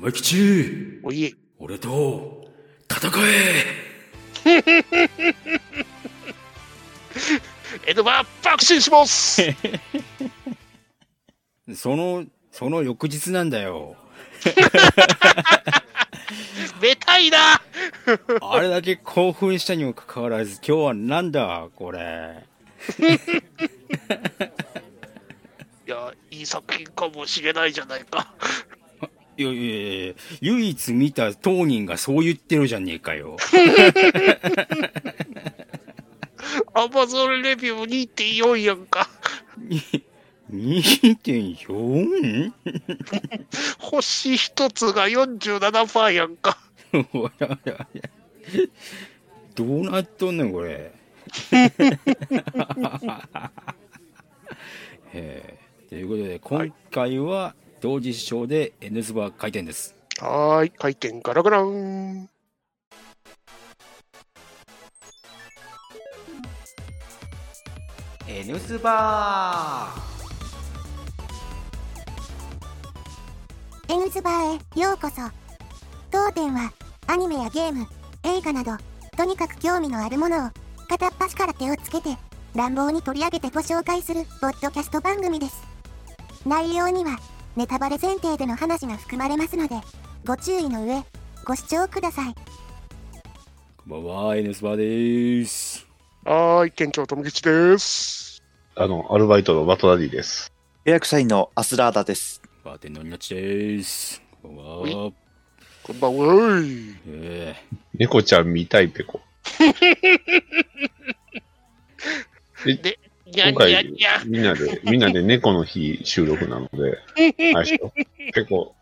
亀吉おいえ。俺と戦え。エドバー爆心します。そのその翌日なんだよ。めたいな。あれだけ興奮したにもかかわらず今日はなんだこれ。いや、いい作品かもしれないじゃないか。いやいや唯一見た当人がそう言ってるじゃねえかよアマゾンレビュー2.4やんか。2.4? 星一つが47%やんか。どうなっとんねんこれ えーということで今回は同時視聴で N ズバ回転です。はーい、回転ガラガラン。N ズバ N ズバーへようこそ。当店はアニメやゲーム映画などとにかく興味のあるものを片っ端から手をつけて乱暴に取り上げてご紹介するポッドキャスト番組です。内容にはネタバレ前提での話が含まれますのでご注意の上ご視聴くださいこんばんは N ズバですはーい、店長ともきちです。あの、アルバイトのバトダディです。予約社員のアスラーダです。バーテンのニナッチですこんばんはこんばんはーい。え猫ちゃん見たいペコ。にゃ今回みんなで、みんなで猫の日収録なので、ペコ、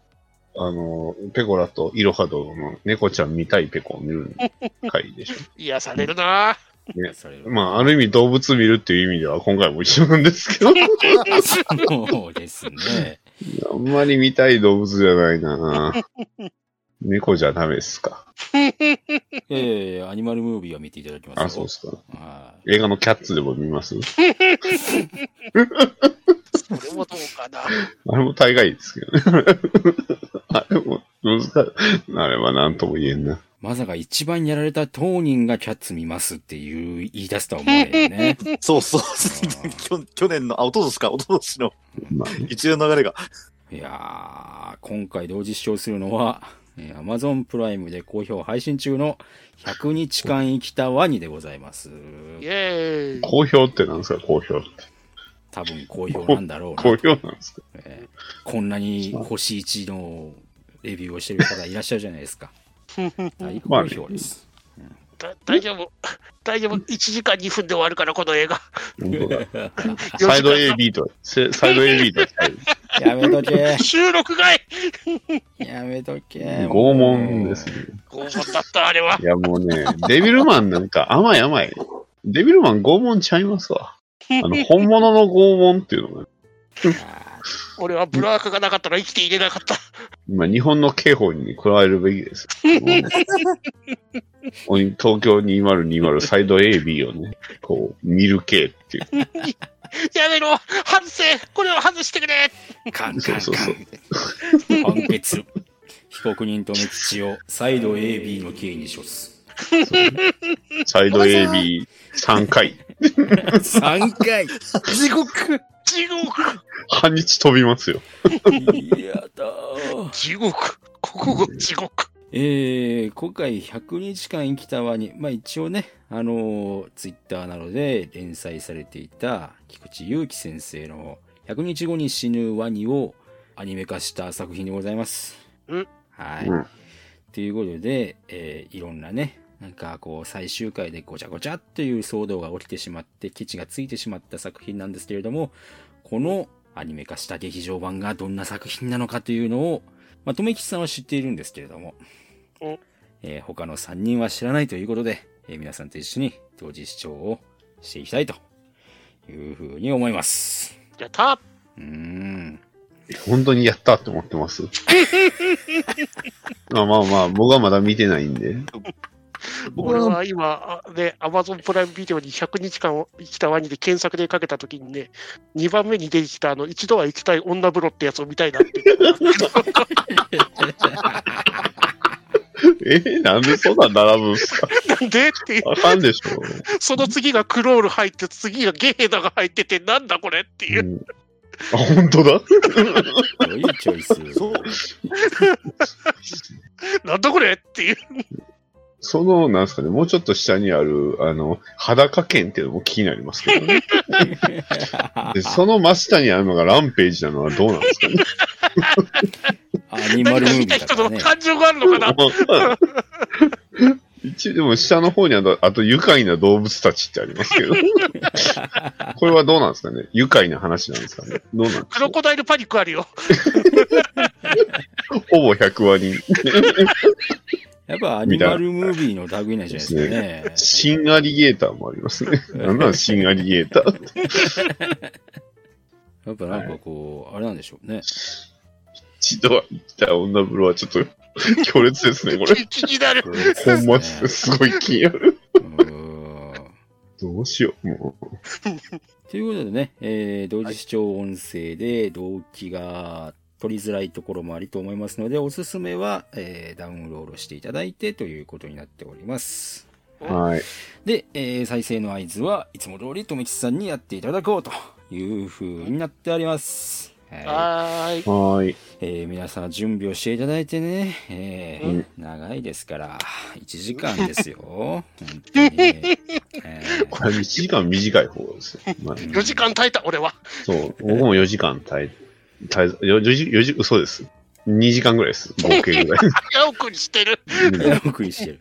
あの、ペコラとイロハドの猫ちゃん見たいペコを見る回でしょ？癒されるな。えそれまあ、ある意味動物見るっていう意味では今回も一緒なんですけど、そうですね。あんまり見たい動物じゃないな猫じゃダメですか。ええアニマルムービーは見ていただきますよあ、そうですか。はい映画のキャッツでも見ます？それもどうかな。あれも大概ですけどね。あれも難しい。あれは何とも言えんな。まさか一番やられた当人がキャッツ見ますっていう言い出すとは思わないよね。そうそう。去去年の、あ、おととしか、おととしのまあね、一連の流れが。いやー、今回同時視聴するのは、えー Amazon プライムで好評配信中の100日間生きたワニでございます。イェーイ。好評ってなんですか好評って。多分好評なんだろうな。好評なんですか？えーこんなに星1のレビューをしてる方いらっしゃるじゃないですか。大好評です。だ大丈夫。大丈夫。1時間2分で終わるから、この映画。サイド AB と、せサイド AB と、やめとけ。収録外やめとけ。拷問ですね。拷問だった、あれは。いやもうね、デビルマンなんか甘い甘い。デビルマン拷問ちゃいますわ。あの、本物の拷問っていうのが、あ俺はブラーカがなかったら生きていれなかった。今日本の刑法に加えるべきです。東京2020サイド AB をね、こう、見る系っていう。やめろ外せこれを外してくれーカンカンカンそうそう判決。被告人とメ吉を再度 AB の刑に処す。サイド AB3 回。3回地獄地獄。半日飛びますよ。やだー。地獄。ここが地獄。えー、今回100日間生きたワニ、まあ一応ね、あのー、ツイッターなどで連載されていた菊池祐希先生の100日後に死ぬワニをアニメ化した作品でございます。うん。はい。うん。ということで、えーいろんなね、なんかこう最終回でごちゃごちゃっていう騒動が起きてしまって、ケチがついてしまった作品なんですけれども、このアニメ化した劇場版がどんな作品なのかというのを、まあ、とめきちさんは知っているんですけれども、おえー他の3人は知らないということで、えー皆さんと一緒に同時視聴をしていきたいというふうに思います。やったうーん。本当にやったって思ってます？まあまあまあ、僕はまだ見てないんで。俺は今、あね、アマゾンプライムビデオに100日間生きたワニで検索でかけたときにね、2番目に出てきたあの、一度は行きたい女風呂ってやつを見たいなって。えーなんでそんなん並ぶんすか？なんで？っていう、あかんでしょ。その次がクロール入って、次がゲーダが入ってて、なんだこれっていうう。ん、あ、本当だ？いうチョイスそう。なんだこれっていう。その、なんすかね、もうちょっと下にある、あの、裸剣っていうのも気になりますけどね。でその真下にあるのがランページなのはどうなんですかね。アニマルムービーだからね。人の感情があるのかな？一応でも下の方にあと、あと愉快な動物たちってありますけど。これはどうなんですかね？愉快な話なんですかね？どうなんですか？クロコダイルパニックあるよ。ほぼ100話に。やっぱアニマルムービーの類なんじゃないですかね。新アリゲーターもありますね。なんなん新アリゲーターって。やっぱなんかこう、あれなんでしょうね。一度は行った女風呂はちょっと強烈ですね、これ。気になる。ほんまっすすごい気になる。どうしよう、もということでね、えー同時視聴音声で動機が取りづらいところもありと思いますので、おすすめは、えーダウンロードしていただいてということになっております。う。はい。で、えー再生の合図はいつも通り、とめきちさんにやっていただこうという風になっております。はいはい。えー皆さん準備をしていただいてね、えーうん長いですから、1時間ですよ。本当に。えーこれ1時間短い方ですよ。まあ、4時間耐えた、俺は。そう、僕も4時間耐え、耐え、4時、4時、嘘です。2時間ぐらいです。合計ぐらい。早送りしてる。早送りしてる。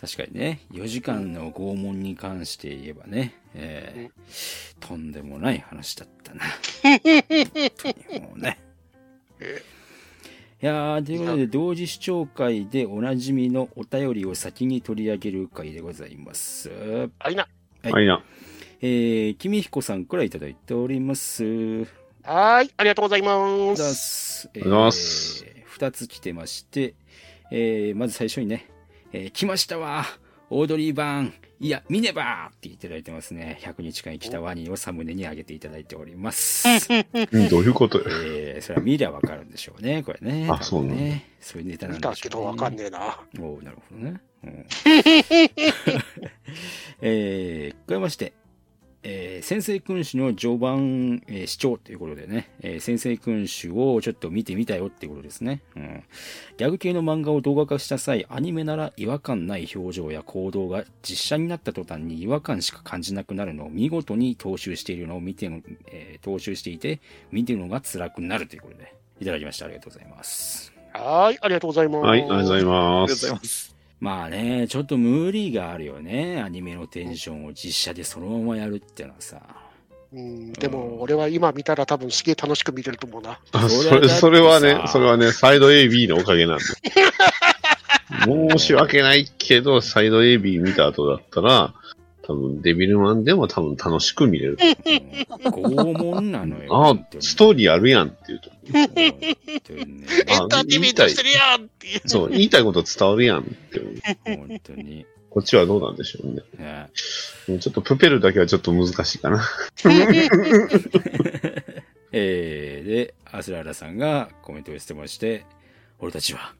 確かにね、4時間の拷問に関して言えばね、えーとんでもない話だったな。本当にもうね。えいやー、ということで、同時視聴会でおなじみのお便りを先に取り上げる回でございます。あいな。はいはいな。えー、君彦さんからいただいております。はーい。ありがとうございます。す。りがとうございますえー二つ来てまして、えーまず最初にね、えー来ましたわオードリー・バーンいや、見ねばって言っていただいてますね。100日間生きたワニをサムネに上げていただいております。うんどういうことよ。えーそれは見りゃわかるんでしょうね、これね。あそうね。そういうネタなん見でしょう、ね。たけどわかんねえな。おうなるほどね。うん、えー、加えまして、えー、先生君主の序盤、えー、視聴ということでね、えー、先生君主をちょっと見てみたよっていうことですね。うん。ギャグ系の漫画を動画化した際、アニメなら違和感ない表情や行動が実写になった途端に違和感しか感じなくなるのを見事に踏襲しているのを見ての、えー踏襲していて、見てるのが辛くなるということで、いただきました。ありがとうございます。はーい。ありがとうございます。はい、ありがとうございありまがとうございす。ます。まあね、ちょっと無理があるよね。アニメのテンションを実写でそのままやるってのはさ。うん、でも、俺は今見たら多分すげえ楽しく見れると思うな。あそれそれ、はね、それはね、サイド AB のおかげなんで。申し訳ないけど、サイド AB 見た後だったら、多分デビルマンでも多分楽しく見れる。拷問なのよ。あ本当にストーリーあるやんっていうと。本当にね エンターテイメントしてるやんっていう。そう、言いたいこと伝わるやんっていう。本当に。こっちはどうなんでしょうね。ねもうちょっとプペルだけはちょっと難しいかな。えー、で、アスラーラさんがコメントをしてまして、俺たちは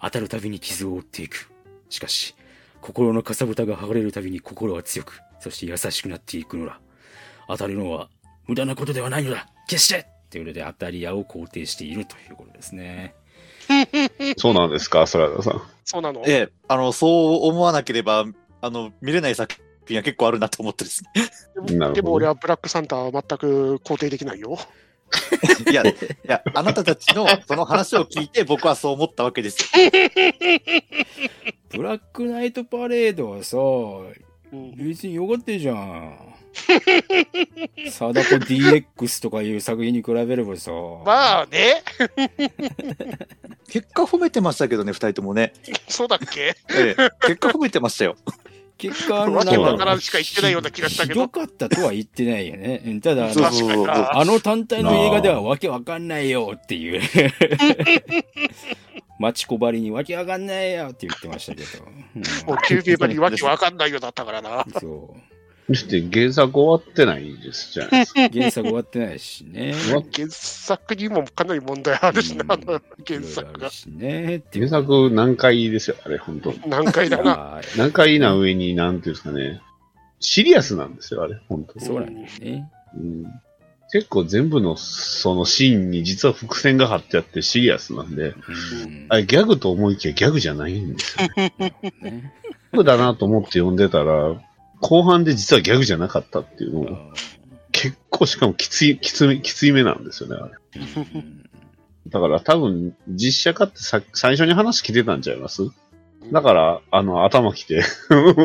当たるたびに傷を負っていく。しかし、心のかさぶたが剥がれるたびに心は強く、そして優しくなっていくのだ。当たるのは無駄なことではないのだ決してということで、当たり屋を肯定しているということですね。そうなんですか、サラダさん。そうなの？ええ、あの、そう思わなければ、あの、見れない作品は結構あるなと思ってですね。なるほどでも俺はブラックサンタは全く肯定できないよ。いや、いや、あなたたちのその話を聞いて僕はそう思ったわけですよ。ブラックナイトパレードはさ、うん別によかったじゃん。サダコ DX とかいう作品に比べればさ。まあね、結果褒めてましたけどね、二人ともね。そうだっけ？ええ、結果褒めてましたよ。結果、あの、なんわからんしか言ってないような気がしたけどひどかったとは言ってないよね。うんただ、あの。あの単体の映画ではわけわかんないよっていう。マチコバリにわけわかんないよって言ってましたけど。うんもう休憩場にわけわかんないようだったからな。そう。だって原作終わってないですじゃないですか。原作終わってないしね。原作にもかなり問題あるしな、原作がね。原作難解ですよ、あれ、本当難解だな。あー難解な上に、なんていうんですかね、シリアスなんですよ、あれ、本当そうなんだよね。うん結構全部のそのシーンに実は伏線が張ってあってシリアスなんで、うんあれギャグと思いきやギャグじゃないんですよ。ねギャグだなと思って読んでたら、後半で実はギャグじゃなかったっていうのが、結構しかもきつい、きつめ、きついめなんですよね、あれ。うんだから多分、実写化ってさ最初に話来てたんちゃいます？だから、あの、頭きて、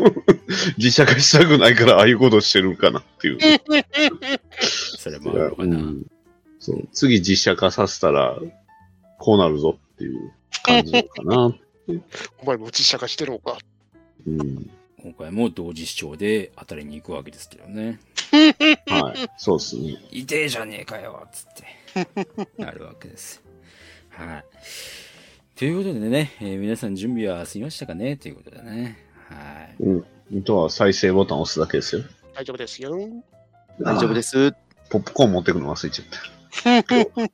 実写化したくないから、ああいうことしてるんかなっていう。それもあるのかな。うんそう次実写化させたら、こうなるぞっていう感じかな。お前も実写化してるのか。うん。今回も同時視聴で当たりに行くわけですけどね。はい。そうですね。痛えじゃねえかよつって。なるわけです。はい。ということでね、えー皆さん準備は済みましたかね？ということでね。はい。うん。あとは再生ボタンを押すだけですよ。大丈夫ですよ。大丈夫です。ポップコーン持ってくの忘れちゃっ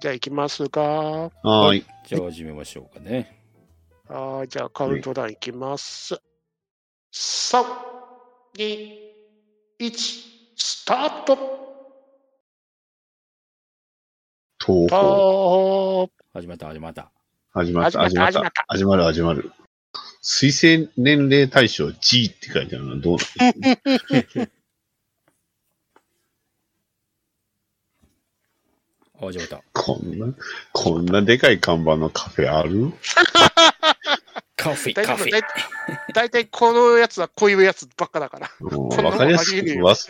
じゃあ行きますか。た。はーい。じゃあ始めましょうかね。あーじゃあカウントダウンいきます。3、2、1、スタート東あ宝。ー始まった、始まった。始まった、始まったた。始まる、始まる。推薦年齢対象 G って書いてあるのはどうなんですか？あ、始まった。こんな、こんなでかい看板のカフェある？カフェ、カフェ。大大体このやつはこういうやつばっかだから。わかりやす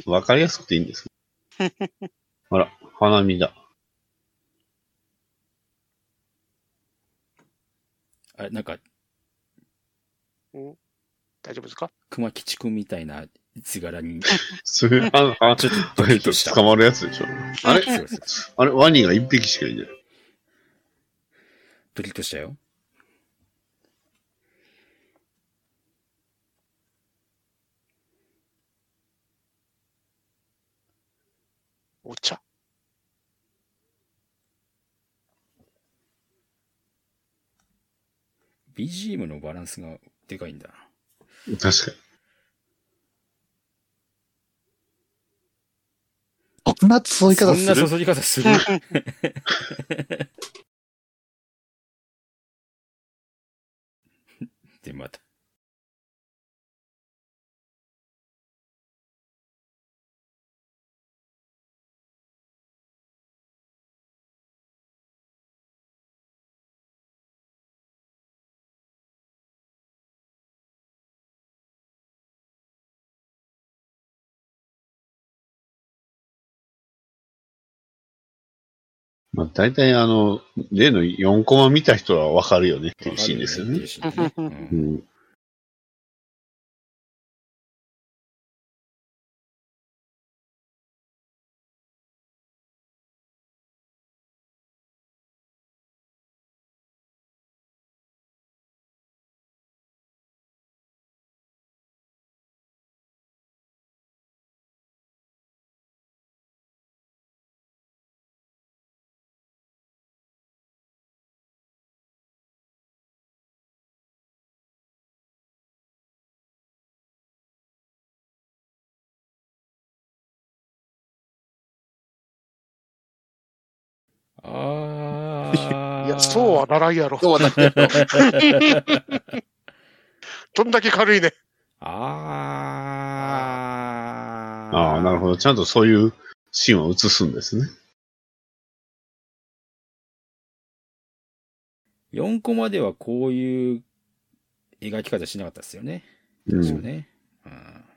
く、わわかりやすくていいんです。あら、花見だ。あれ、なんか、大丈夫ですか？熊吉くんみたいな図柄に、それ、あ、あ、ちょっとドキッと。捕まるやつでしょ。あれ？あれワニが一匹しかいない。ドキッとしたよ。お茶？BGM のバランスがでかいんだな。確かに。そんなそういう言い方する？そんな注ぎ方する？で、また。まあ、大体あの、例の4コマ見た人はわかるよねっていうシーンですよね。ああ。いや、そうはならんやろ。そうだけど。どんだけ軽いね。ああ。ああ、なるほど。ちゃんとそういうシーンを映すんですね。4コマではこういう描き方しなかったですよね。うん。確かね。うんうん。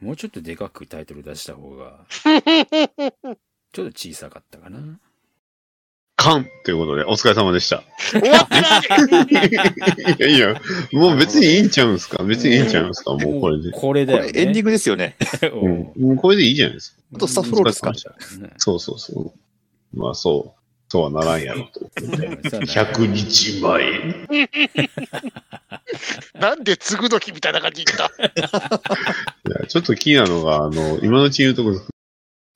もうちょっとでかくタイトル出した方が、ちょっと小さかったかな。カンということで、お疲れ様でした。終わってないいやいや、もう別にいいんちゃうんすか？別にいいんちゃうんすか？もうこれで。これだよ、ね。これエンディングですよね。うん。もうこれでいいじゃないですか。あとスタッフロールですかそうそうそう。まあそう。そうはならんやろと。100日前。なんで継ぐ時みたいな感じで言った？いやちょっと気になるのが、あの、今のうちに言うとこ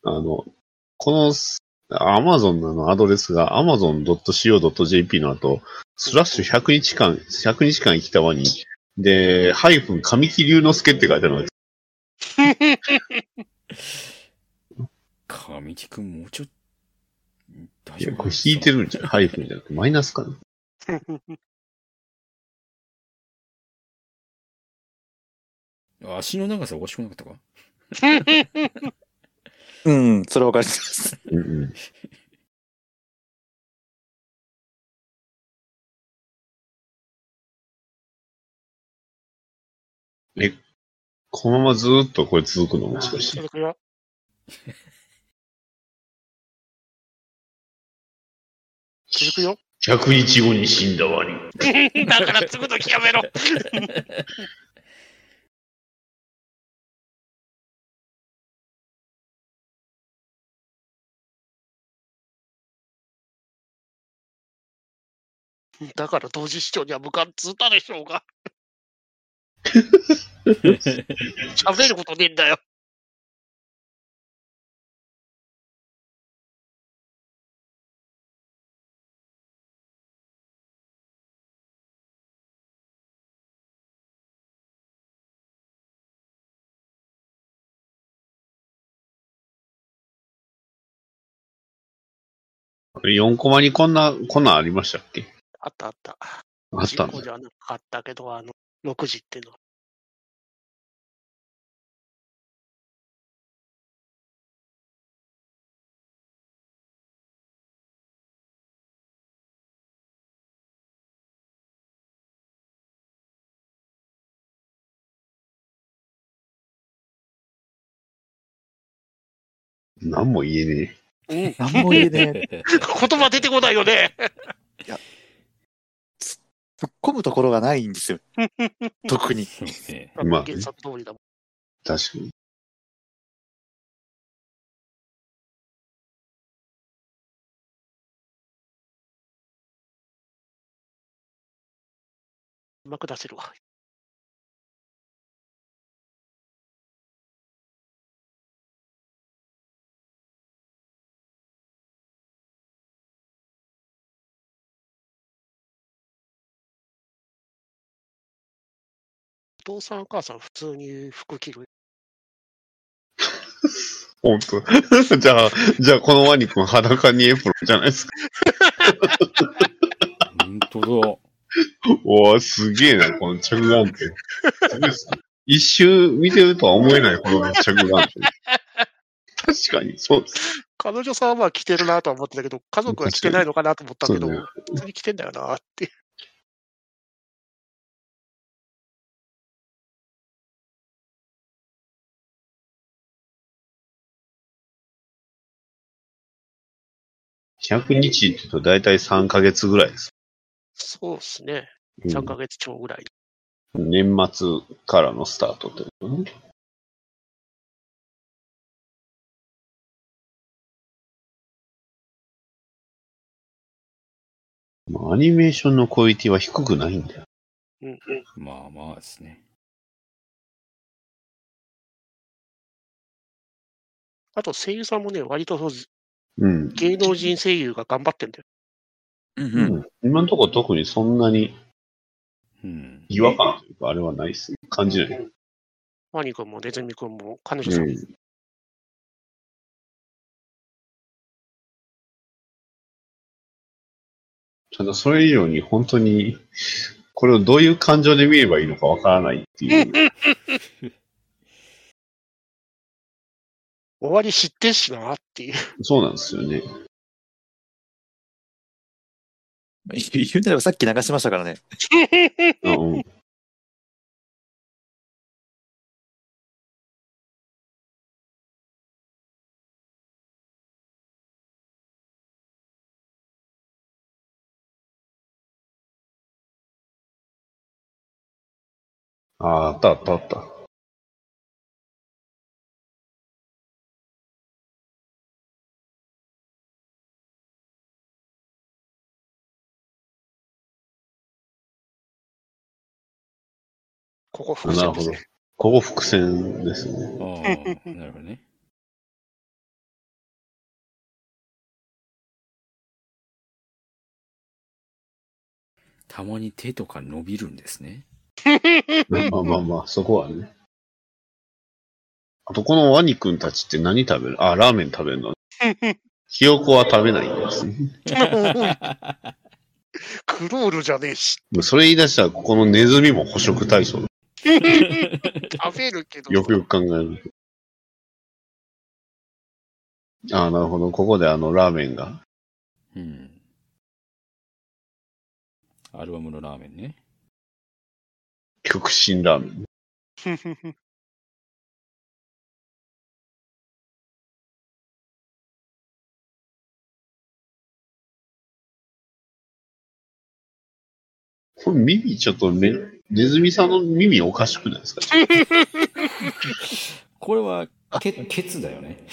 あの、この、アマゾンのアドレスが amazon.co.jp の後、スラッシュ100日間、100日間生きたワニ、で、ハイフン神木隆之介って書いてあるのが神木くんもうちょっいや、丈夫これ引いてるんじゃん。ハイフンじゃなくて、マイナスかな。足の長さおかしくなかったか？うん、それはわかります。うんうん。え、このままずーっとこれ続くのもしかして。続くよ。続くよ。100日後に死んだワニ。だから継ぐ時やめろ。だから同時視聴には無関通ったでしょうが。喋ることねえんだよ。4コマにこんな、こんなんありましたっけ？あったあった。あったんじ。ゃなかったけど、あの、6時っていうのは。何も言えねうん。なんも言えねえ。言葉出てこないよね。突っ込むところがないんですよ。特に。まあ原作通りだもん。確かに。うまく出せるわ。父さんお母さん普通に服着る？本当 じゃあ、じゃあこのワニ君裸にエプロンじゃないですか。本当だ。おー、すげえな、この着眼点。一周見てるとは思えない、この着眼点。確かに、そうです。彼女さんは着てるなとは思ってたけど、家族は着てないのかなと思ったけど、普通に着てんだよなって。100日って言うと大体3ヶ月ぐらいです。そうですね。うん3ヶ月超ぐらい。年末からのスタートってことね。まあアニメーションのクオリティは低くないんだよ。うんうん。まあまあですね。あと声優さんもね、割とそううん。芸能人声優が頑張ってんだよ。うんううん。ん、今のところ特にそんなにうん。違和感というか、あれはないっすね。感じない。ワニ君もネズミ君も彼女さんも、うんただそれ以上に本当に、これをどういう感情で見ればいいのかわからないっていう。終わり知ってんしなっていう。そうなんですよね。言うなればさっき流しましたからね。あ うん、ああ、あったあったあった。ここ伏線ですね。ここ伏線ですね。ああ、なるほどね。たまに手とか伸びるんですね。まあまあまあ、そこはね。あと、このワニくんたちって何食べる？あ、ラーメン食べるの。ひよこは食べないんですね。クロールじゃねえし。それ言い出したら、ここのネズミも捕食対象。食べるけど。よくよく考えると。ああ、なるほど。ここであの、ラーメンが。うん。アルバムのラーメンね。極真ラーメン。これ耳ちょっとね、ネズミさんの耳おかしくないですか？これは、ケケツだよね。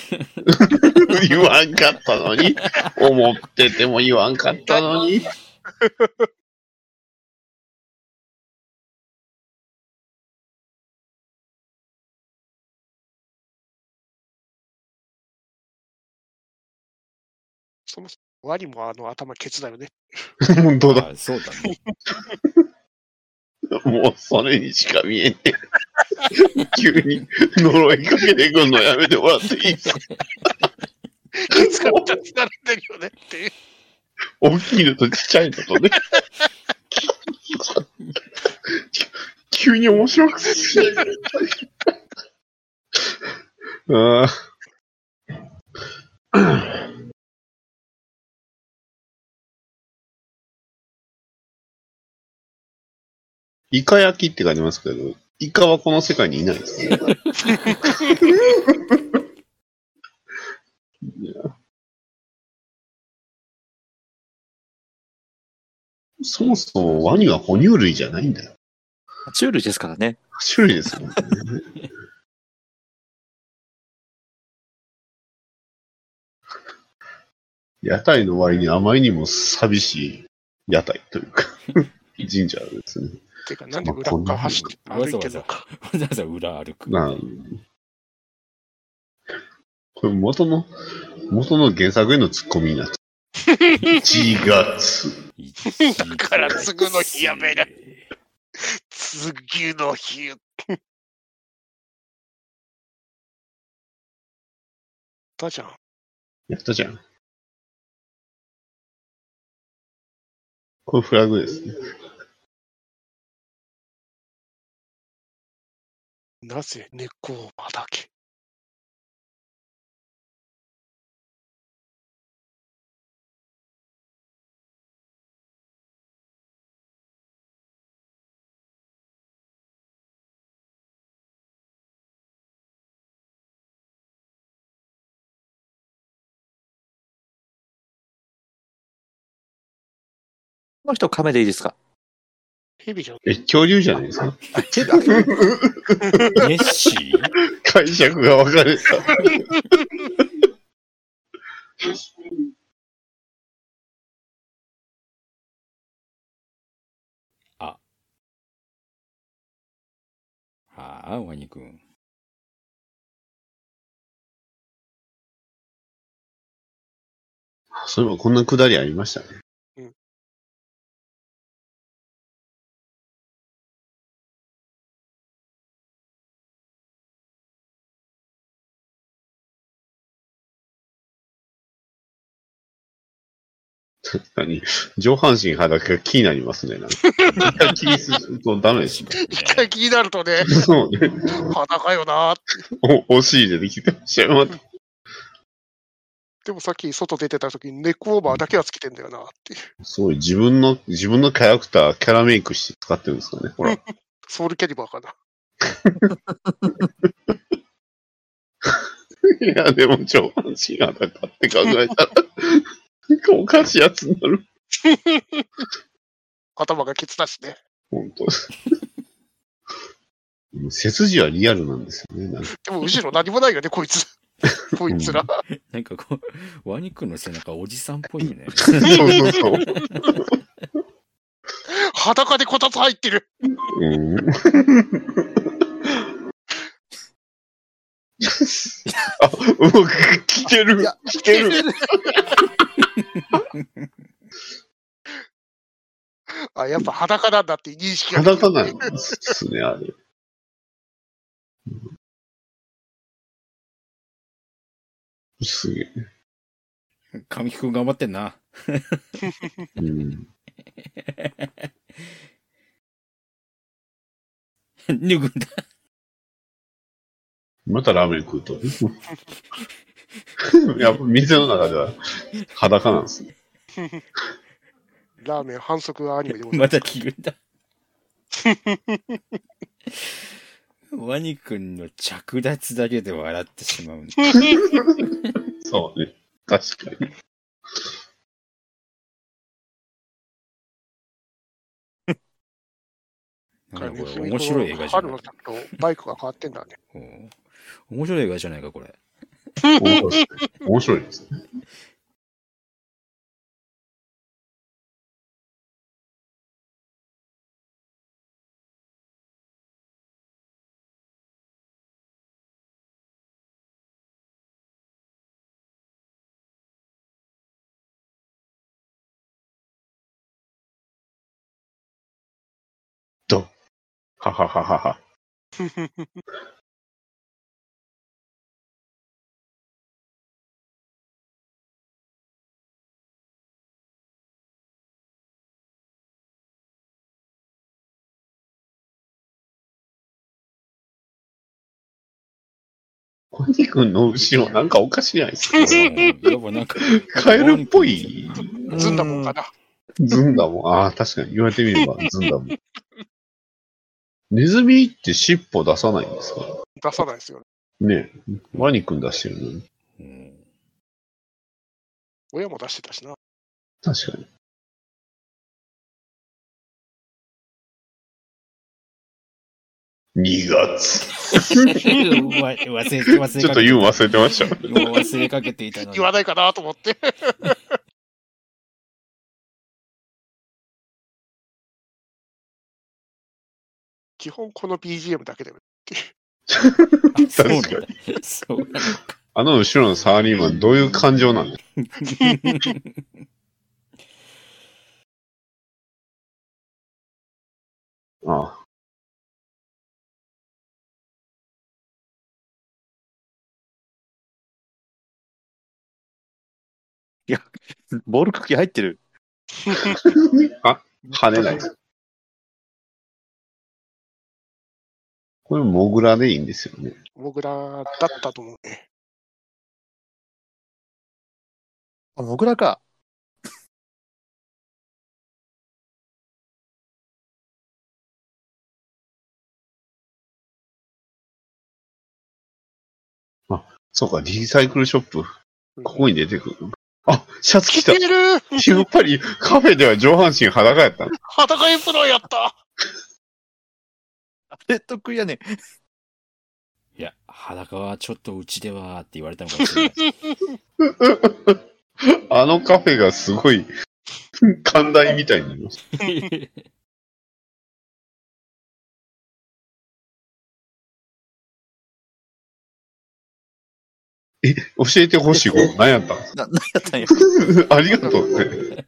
言わんかったのに？思ってても言わんかったのに？そもそもワニもあの頭ケツだよね。本当だ。あそうだね。もうそれにしか見えねえ。急に呪いかけてくんのやめてもらっていいですか？ケツが2つ並んでるよねっていう。大きいのとちっちゃいのとね。急に面白くしないでああ。イカ焼きって書いてますけど、イカはこの世界にいないですね。そもそもワニは哺乳類じゃないんだよ。爬虫類ですからね。種類ですよね。屋台の割にあまりにも寂しい屋台というか、神社ですね。てか、なんで裏っ側走って歩いてるの？か。わざわざ裏歩く。なあこれ元の、元の原作へのツッコミになって。1月。だから次の日やめる。次の日。だじゃん。やったじゃん。これフラグですね。なぜ猫馬だけ？この人亀でいいですか？蛇じゃん。え、恐竜じゃないですか？あ、ヘビ、あネッシー？解釈が分かれた。ああ、ワニくん。そういえばこんなくだりありましたね。確かに、上半身裸が気になりますね。なんか気にするとダメですね。一回気になるとね、そうね。裸よなーって。お、お尻でできてましたよ。またでもさっき外出てた時にネックオーバーだけはつけてんだよなっていう。すごい、自分の、自分のキャラクター、キャラメイクして使ってるんですかね。ほら。ソウルキャリバーかな。いや、でも上半身裸って考えたら、おかしいやつになる。頭がケツだしね。本当背筋はリアルなんですよね。なんかでも後ろ何もないよね、こいつ。こいつら。なんかこう、ワニ君の背中おじさんっぽいよね。そうそうそう。裸でこたつ入ってる。うん。あ、うまく来てる。来てる。あ、やっぱ裸なんだっていう認識が。裸なんですね、あれ。すげえ。神木君頑張ってんな。うん。脱ぐんだ。またラーメン食うと。やっぱ店の中では裸なんですね。ラーメン反則アニメでございままた着るんだ。ワニ君の着脱だけで笑ってしまうんだ。そうね。確かに。なんかこす。れ面白い映画じゃない春の時とバイクが変わってんだね。うん面白い映画じゃないか、これ。面白い。ですね。面白い。ですね。どははははは。小西君の後ろなんかおかしいじゃないですか。うんやっぱなんか、カエルっぽい。ずんだもんかな。ずんだもん。ああ、確かに言われてみればずんだもん。ネズミって尻尾出さないんですか？出さないですよね。ねえ。ワニ君出してるのに。うん親も出してたしな。確かに。2月。ちょっと言うの忘れてました。もう忘れかけていたのに言。わないかなと思って。基本この BGM だけでも。確かそう。あの後ろのサラリーマン、どういう感情なんだ ああ。ボール茎入ってる。あ、跳ねない。これ、モグラでいいんですよね。モグラだったと思うね。あ、モグラか。そうか、リサイクルショップ。ここに出てくる。あ、シャツ着た来て。るやっぱりカフェでは上半身裸やったの。裸エプロンやったあれ得意やね。いや、裸はちょっとうちではって言われたのかもしれない。あのカフェがすごい、寛大みたいになりました。え、教えてほしいこと何やったん？な、何やったんや？か ありがとうね。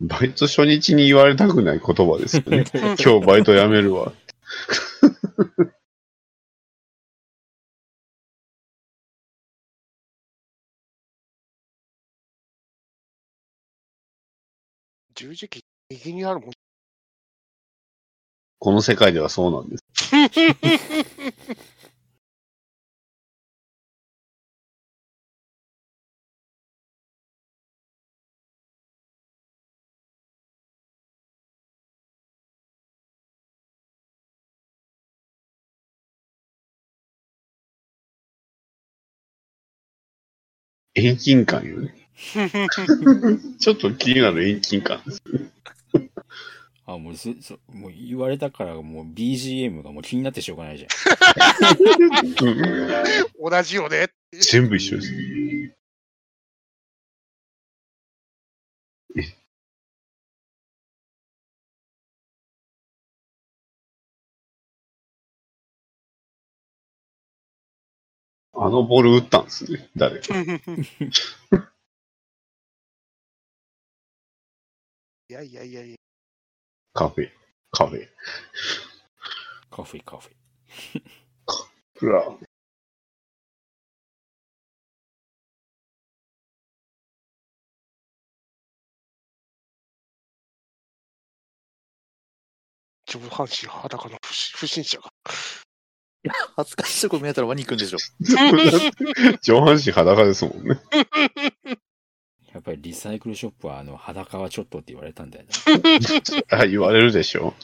バイト初日に言われたくない言葉ですよね。今日バイト辞めるわ。十字キー右にあるもん。この世界ではそうなんです。遠近感よね。ちょっと気になる遠近感です。あ、もうす、そもう言われたからもう BGM がもう気になってしょうがないじゃん。同じよね。全部一緒です。のボール打ったんですね、誰か。いやいやいやいや。カフェ、カフェ。カフェカフェ。プラ。上半身裸の不審不審者が。恥ずかしいとこ見えたらワニ行くんでしょ。上半身裸ですもんね。やっぱりリサイクルショップはあの裸はちょっとって言われたんだよね。あ言われるでしょ。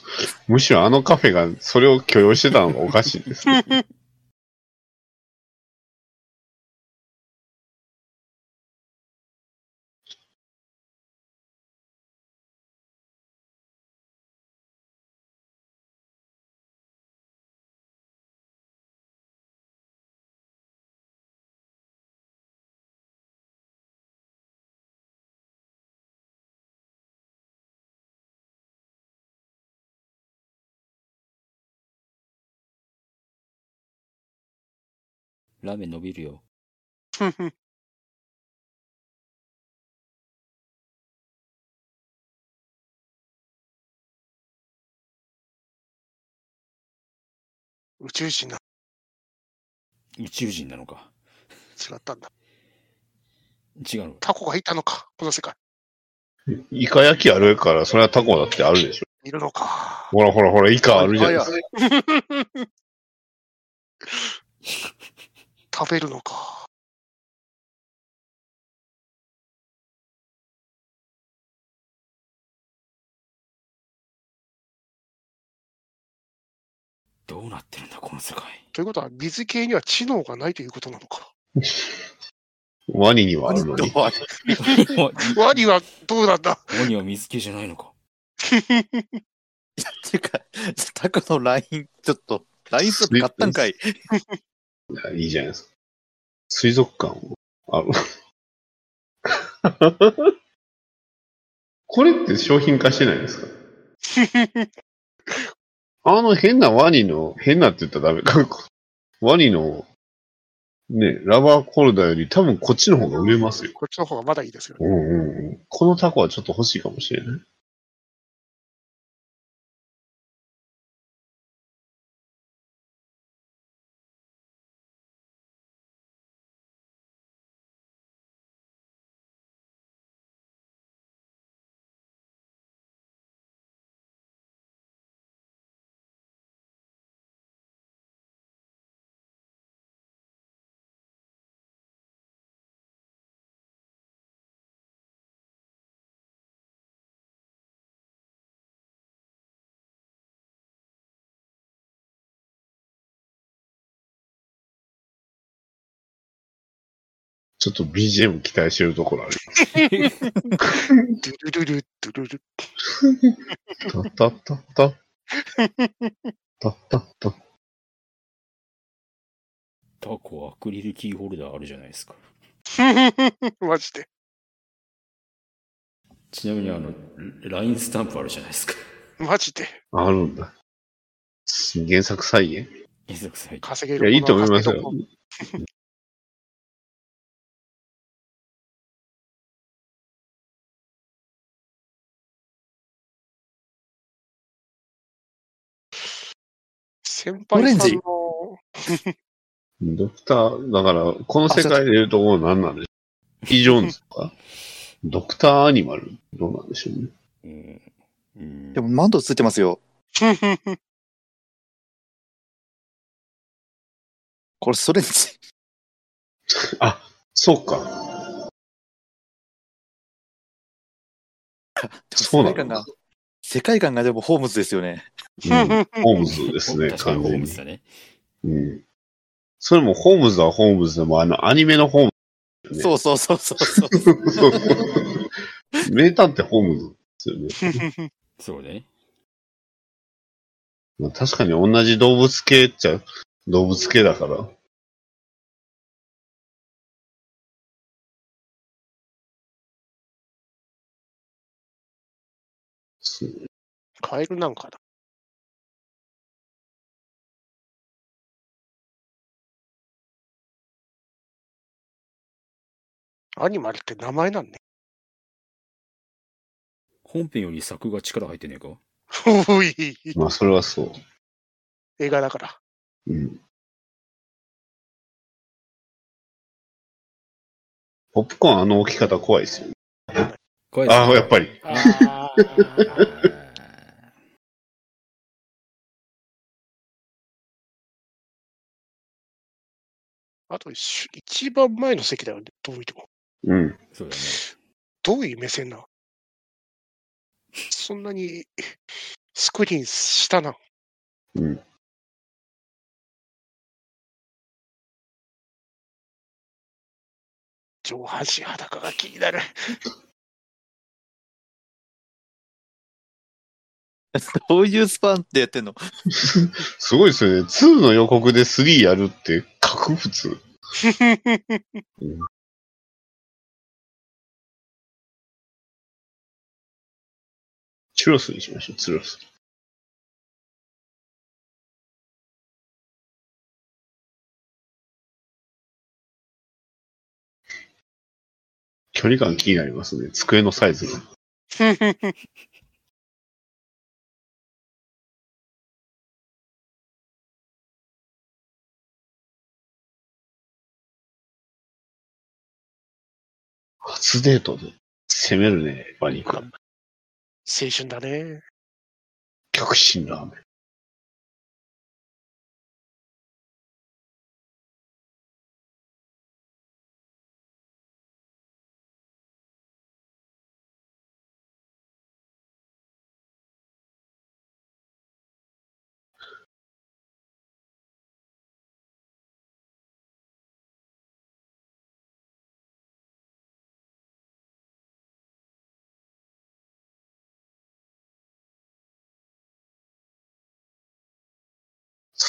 むしろあのカフェがそれを許容してたのがおかしいです、ね。ラーメン伸びるよ。宇宙人な、宇宙人なのか。違ったんだ。違うのか。タコがいたのか、この世界。イカ焼きあるから、それはタコだってあるでしょ。いるのか。ほらほらほら、イカあるじゃないですか。食べるのか。どうなってるんだ、この世界。ということは、水系には知能がないということなのか。ワニにはあるのに。ワワニはどうなんだ？ワニは水系じゃないのか。っ ていうか、タコのライン、ちょっと、ラインスープ買ったんかい。いやいいじゃないですか。水族館をある。これって商品化してないんですか？あの変なワニの、変なって言ったらダメか。ワニの、ね、ラバーホルダーより多分こっちの方が売れますよ。こっちの方がまだいいですよ。うんうんうん。このタコはちょっと欲しいかもしれない。ちょっと BGM 期待してるところある。ドゥルルル、ドゥルル。タタタタ。タタタ。タコアクリルキーホルダーあるじゃないですか。マジで。ちなみにあの、ラインスタンプあるじゃないですか。マジで。あるんだ。原作再現？原作サイト。いや、稼げるいいと思いますよ先輩さんの、ドクター、だから、この世界でいうところ何なんでしょうイ・ジョーンズとか？ドクターアニマル？どうなんでしょうね。うんうんでもマントついてますよ。これストレンジ。あ、そうか。そうなの世界観が、世界観がでもホームズですよね。うん、ホームズですね、確かにホー完全に。ムズだね。うん。それもホームズはホームズでも、あの、アニメのホームズ、ね。そうそうそうそうそう。そうそう。名探偵ホームズですよね。そうね。まあ、確かに同じ動物系っちゃ動物系だから。そうカエルなんかだ。アニマルって名前なんね。本編より作が力入ってねえか？おい、まあ、それはそう。映画だから。うん。ポップコーンあの置き方怖いですよね。怖いああ、やっぱり。あと、し一番前の席だよね、どう見ても。うん。そうだね。どういう目線なの？そんなにスクリーン下なの？うん。上半身裸が気になる。どういうスパンってやってんの？すごいですよね。2の予告で3やるって、格普通。チュロスにしましょう、チュロス。距離感気になりますね。机のサイズが。初デートで攻めるね、バニク。青春だね。極真ラーメン。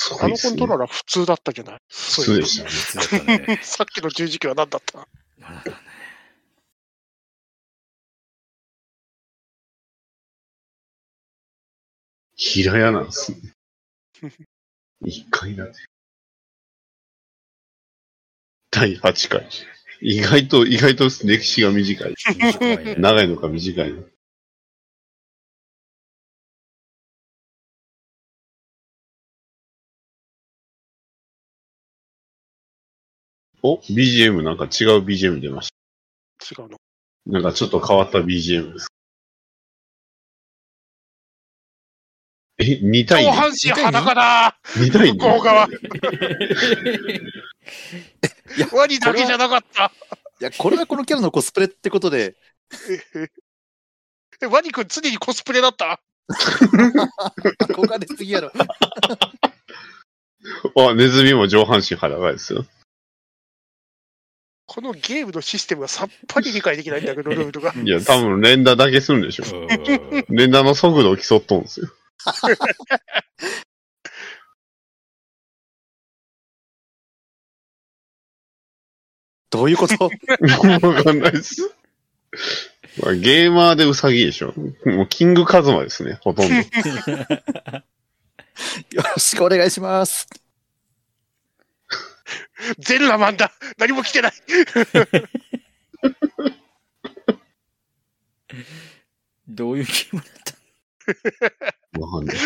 すごあのいですねコントローラー普通だったじゃない。普通でしたね。さっきの十字キーは何だっただね平屋なんですね。一回だね。第8回。意外と、意外と歴史が短い。長いのか短いのか。お ?BGM なんか違う BGM 出まし違うの？た。なんかちょっと変わった BGM です。え、2対上 2? 半身裸だ2対向こう 2? 側。いやワニだけじゃなかった。いや、これはこのキャラのコスプレってことで、えワニくん常にコスプレだった？憧れすぎやろ。あ、ネズミも上半身裸ですよ。このゲームのシステムがさっぱり理解できないんだけど、ルールが。いや、多分連打だけするんでしょ。うん 連打の速度を競っとんですよ。どういうこと？わかんないです。まあ、ゲーマーでウサギでしょ。もうキングカズマですね、ほとんど。よろしくお願いします。全裸マンだ何も来てない。どういうゲームだった？わかんない。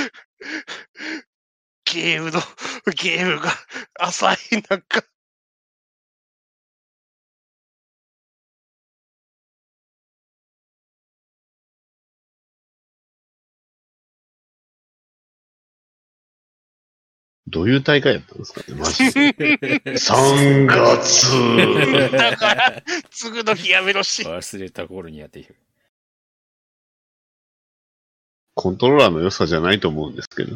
ゲゲームの、ゲームが浅い、などういう大会やったんですかね、マジで。3月だから、次の日やめろし。忘れた頃にやっている。コントローラーの良さじゃないと思うんですけど。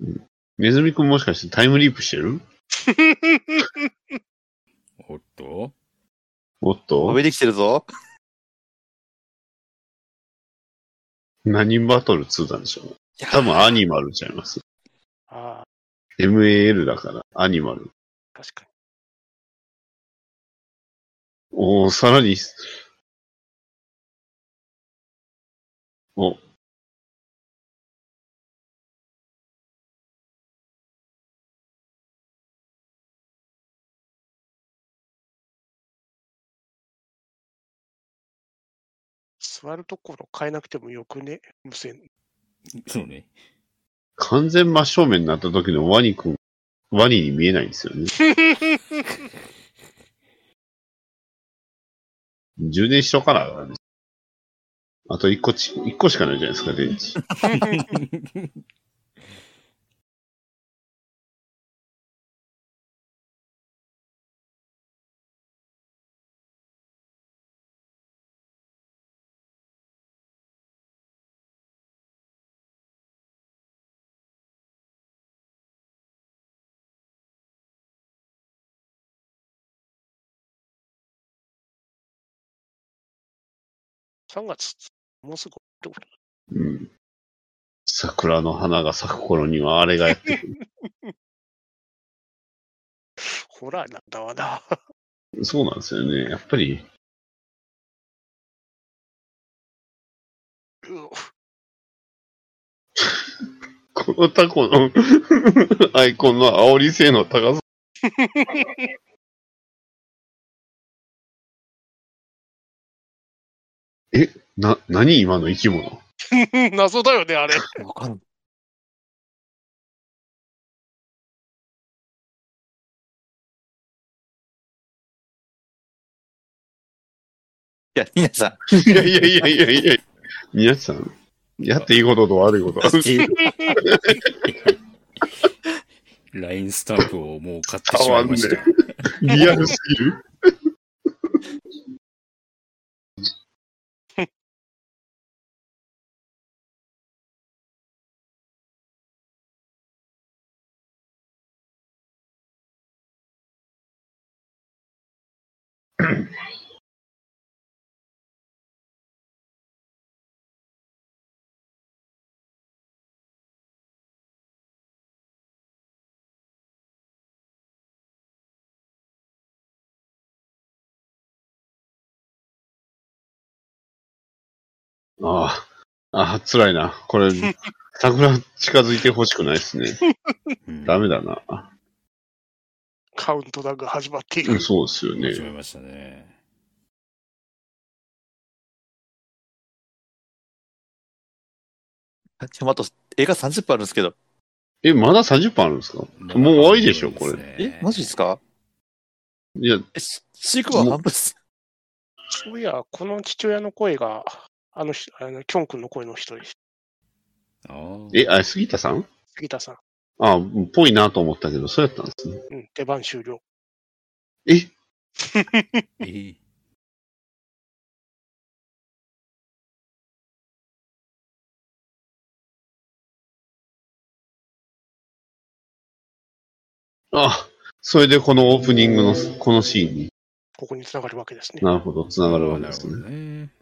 うんネズミくんもしかしてタイムリープしてる？おっと？おっと？上できてるぞ。何バトル2なんでしょうね。多分アニマルちゃいます。ああ、MAL だから、アニマル。確かおー、さらに、お、座るところ変えなくてもよくね、無線。そうね。完全真正面になった時のワニくん、ワニに見えないんですよね。充電しとかなあと一個ち、一個しかないじゃないですか、電池。3月、もうすぐうん。桜の花が咲く頃にはあれがやってくる。ホラーなんだわな。そうなんですよね。やっぱり、う このタコの アイコンの煽り性の高さ。え、な、何今の生き物？謎だよね、あれ。わかんいや、皆さいやいやいやいやいや。皆さん、やっていいことと悪いことある。ラ LINE スタンプをもう買ってしまいました。リアルすぎる。ああ、ああ、辛いな。これ、桜近づいてほしくないですね。うんダメだな。カウントダウンが始まっているうん。そうですよね。始めましたね。ん。ちょ、あと、映画30分あるんですけど。え、まだ30分あるんですか？もう終わりでしょ、これ。え、マジですか？いや、え、シシークは半分です。そういや、この父親の声が、あの人、あの、キョン君の声の人です。え、あれ、杉田さん？杉田さん。ああ、ぽいなと思ったけど、そうやったんですね。うん、出番終了。え、えーあ、それでこのオープニングの、このシーンに？ここに繋がるわけですね。なるほど、繋がるわけですなるほどね。ね。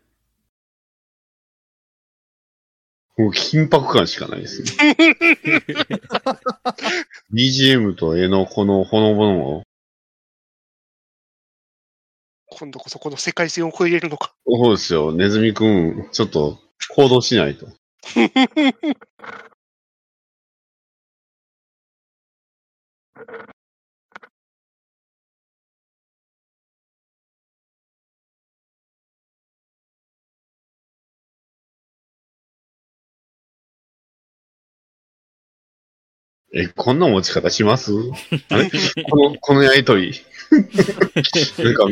もう緊迫感しかないですね。BGM と絵のこのほのぼのを、今度こそこの世界線を超えれるのか。そうですよ、ネズミくん、ちょっと行動しないと。え、こんな持ち方します？あれ？この、このやりとり。なんか、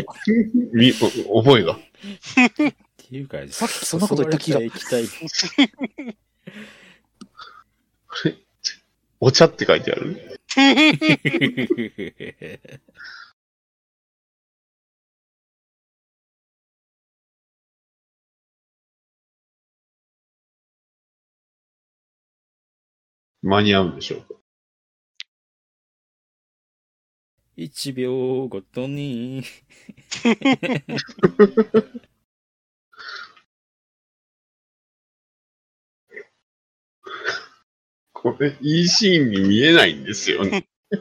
み、お覚えが。っていうか、さっきそんなこと言った気が誘われた液お茶って書いてある？体 間に合うんでしょうか？1秒ごとに。これ、いいシーンに見えないんですよね。こ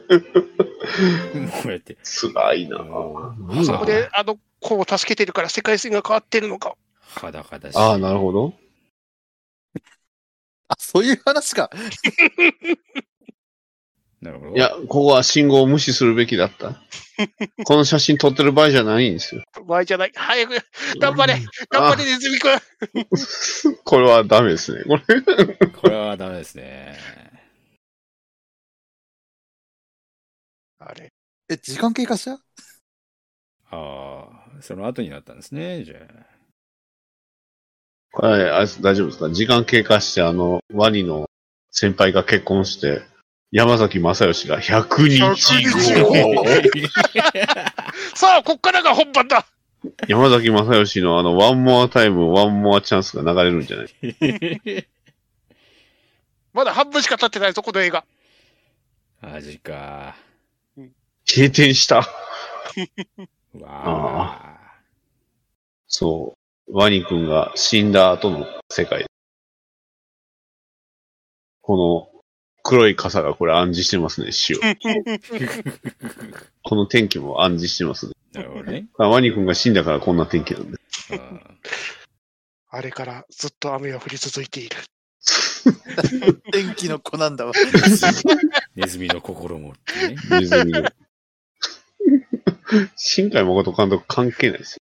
うやって。辛いなあそこで、あの子を助けてるから世界線が変わってるのか。裸だし。ああ、なるほど。あ、そういう話か。なるほど。いや、ここは信号を無視するべきだった。この写真撮ってる場合じゃないんですよ。場合じゃない。早く、頑張れ頑張れ、ネズミくんこれはダメですね。これ。これはダメですね。あれ。え、時間経過した？ああ、その後になったんですね、じゃあ。これ、あ大丈夫ですか時間経過して、あの、ワニの先輩が結婚して、山崎正義が100日100後。さあ、こっからが本番だ山崎正義のあの、 One more time, One more chance が流れるんじゃない？まだ半分しか経ってないぞ、この映画。マジか。閉店した。わあ。そう。ワニ君が死んだ後の世界。この黒い傘がこれ暗示してますね、死を。この天気も暗示してますね。なるほどね。ワニ君が死んだからこんな天気なんで。うんあれからずっと雨は降り続いている。天気の子なんだわ。ネズミの心もってね。ネズミの。新海誠監督関係ないですよ。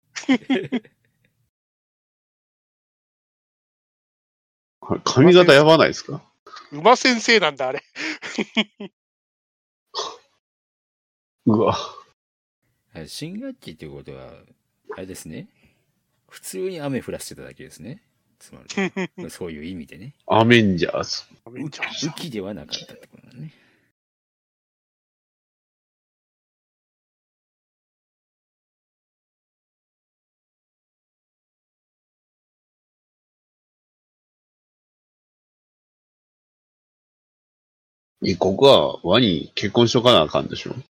髪型やばないですか？馬先生なんだ、あれ。うわ。あ新学期っていうことは、あれですね。普通に雨降らせてただけですね。つまり、そういう意味でね。アメンジャーズ。雨季ではなかったってことだね。え、ここはワニ結婚しとかなあかんでしょ。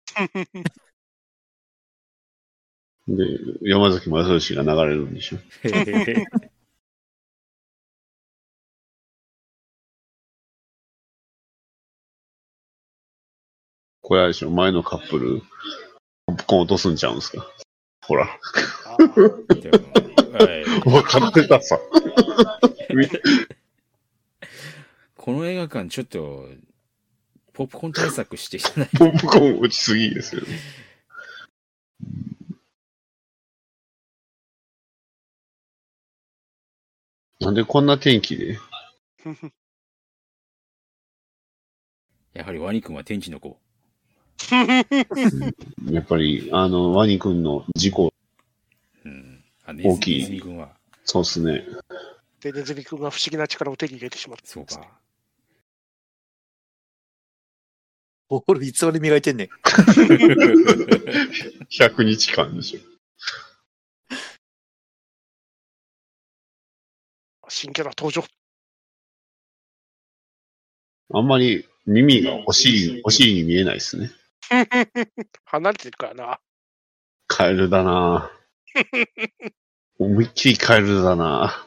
で、山崎正義が流れるんでしょ。これあれでしょ、前のカップル、ポップコーン落とすんちゃうんすか？ほら。分かってたさ。この映画館ちょっと、ポップコーン対策していかない。ポップコーン落ちすぎですよね。なんでこんな天気で？やはりワニ君は天気の子。やっぱり、あの、ワニ君の事故、うん。あネ大きいネズミ君は、そうっすね。で、ネズミ君が不思議な力を手に入れてしまった。そうか。ボールいつまで磨いてんねん。100日間でしょ。新キャラ登場。あんまり耳がお尻、お尻に見えないですね。離れてるからな。カエルだな思いっきりカエルだな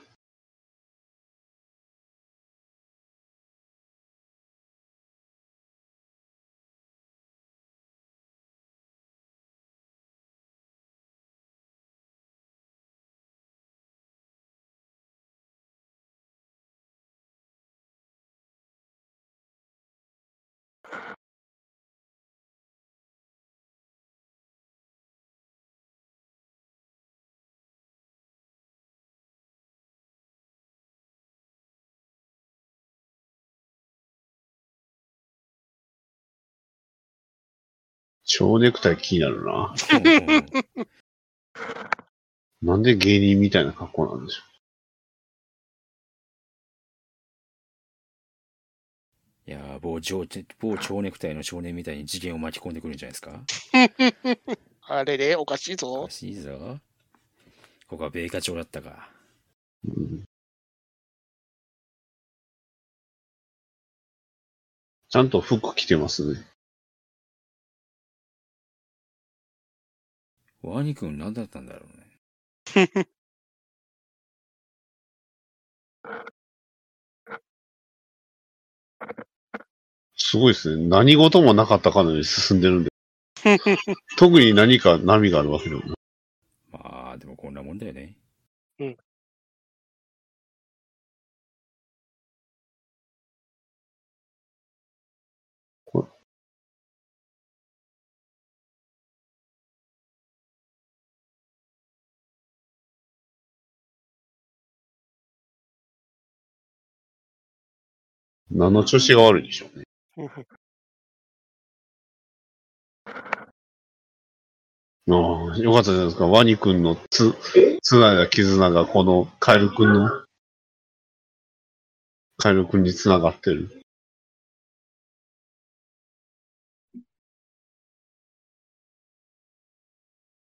蝶ネクタイ気になるな。うんなんで芸人みたいな格好なんでしょいやー某蝶某蝶ネクタイの少年みたいに事件を巻き込んでくるんじゃないですか？あれでおかしいおぞか。しいぞ。ここは米花町だったか。う。うんちゃんと服着てますね。ワニ君何だったんだろうね。すごいですね。何事もなかったかのように進んでるんで。特に何か波があるわけでもない。まあ、でもこんなもんだよね。うん。何の調子が悪いんでしょうね。ああ、よかったじゃないですか。ワニ君のつ、つないだ絆がこのカエル君の、カエル君に繋がってる。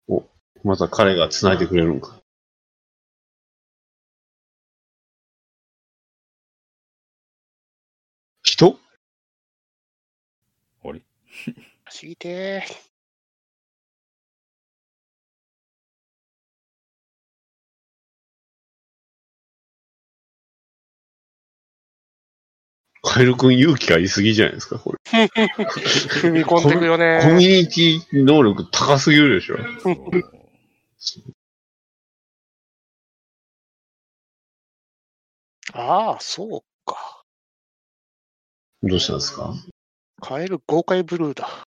お、また彼が繋いでくれるのか。あれ知りてカエル君勇気がいすぎじゃないですか、これ。ー。踏み込んでくよコミね。ュニティ能力高すぎるでしょ。ああ、そうか。どうしたんですか？カエル豪快ブルーだ。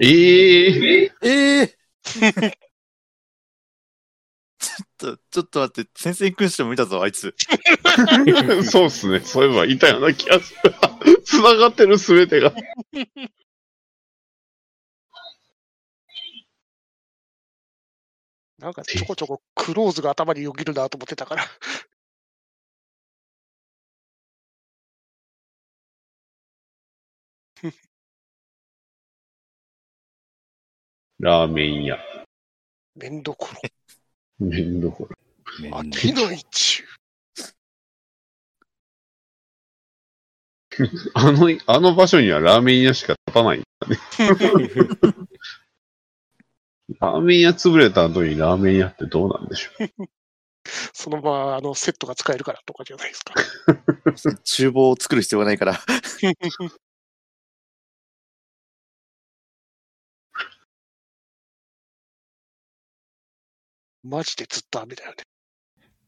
ええええちょっと、ちょっと待って、先生君しても見たぞ、あいつ。そうっすね。そういえばいたような気がする。繋がってるすべてが。なんかちょこちょこクローズが頭によぎるなと思ってたから。ラーメン屋。麺どこ麺どころ。ろ。めんど秋の一あの、あの場所にはラーメン屋しか立たないんだね。ラーメン屋潰れた後にラーメン屋ってどうなんでしょう。そのままあのセットが使えるからとかじゃないですか。厨房を作る必要がないから。マジでずっと雨だよね。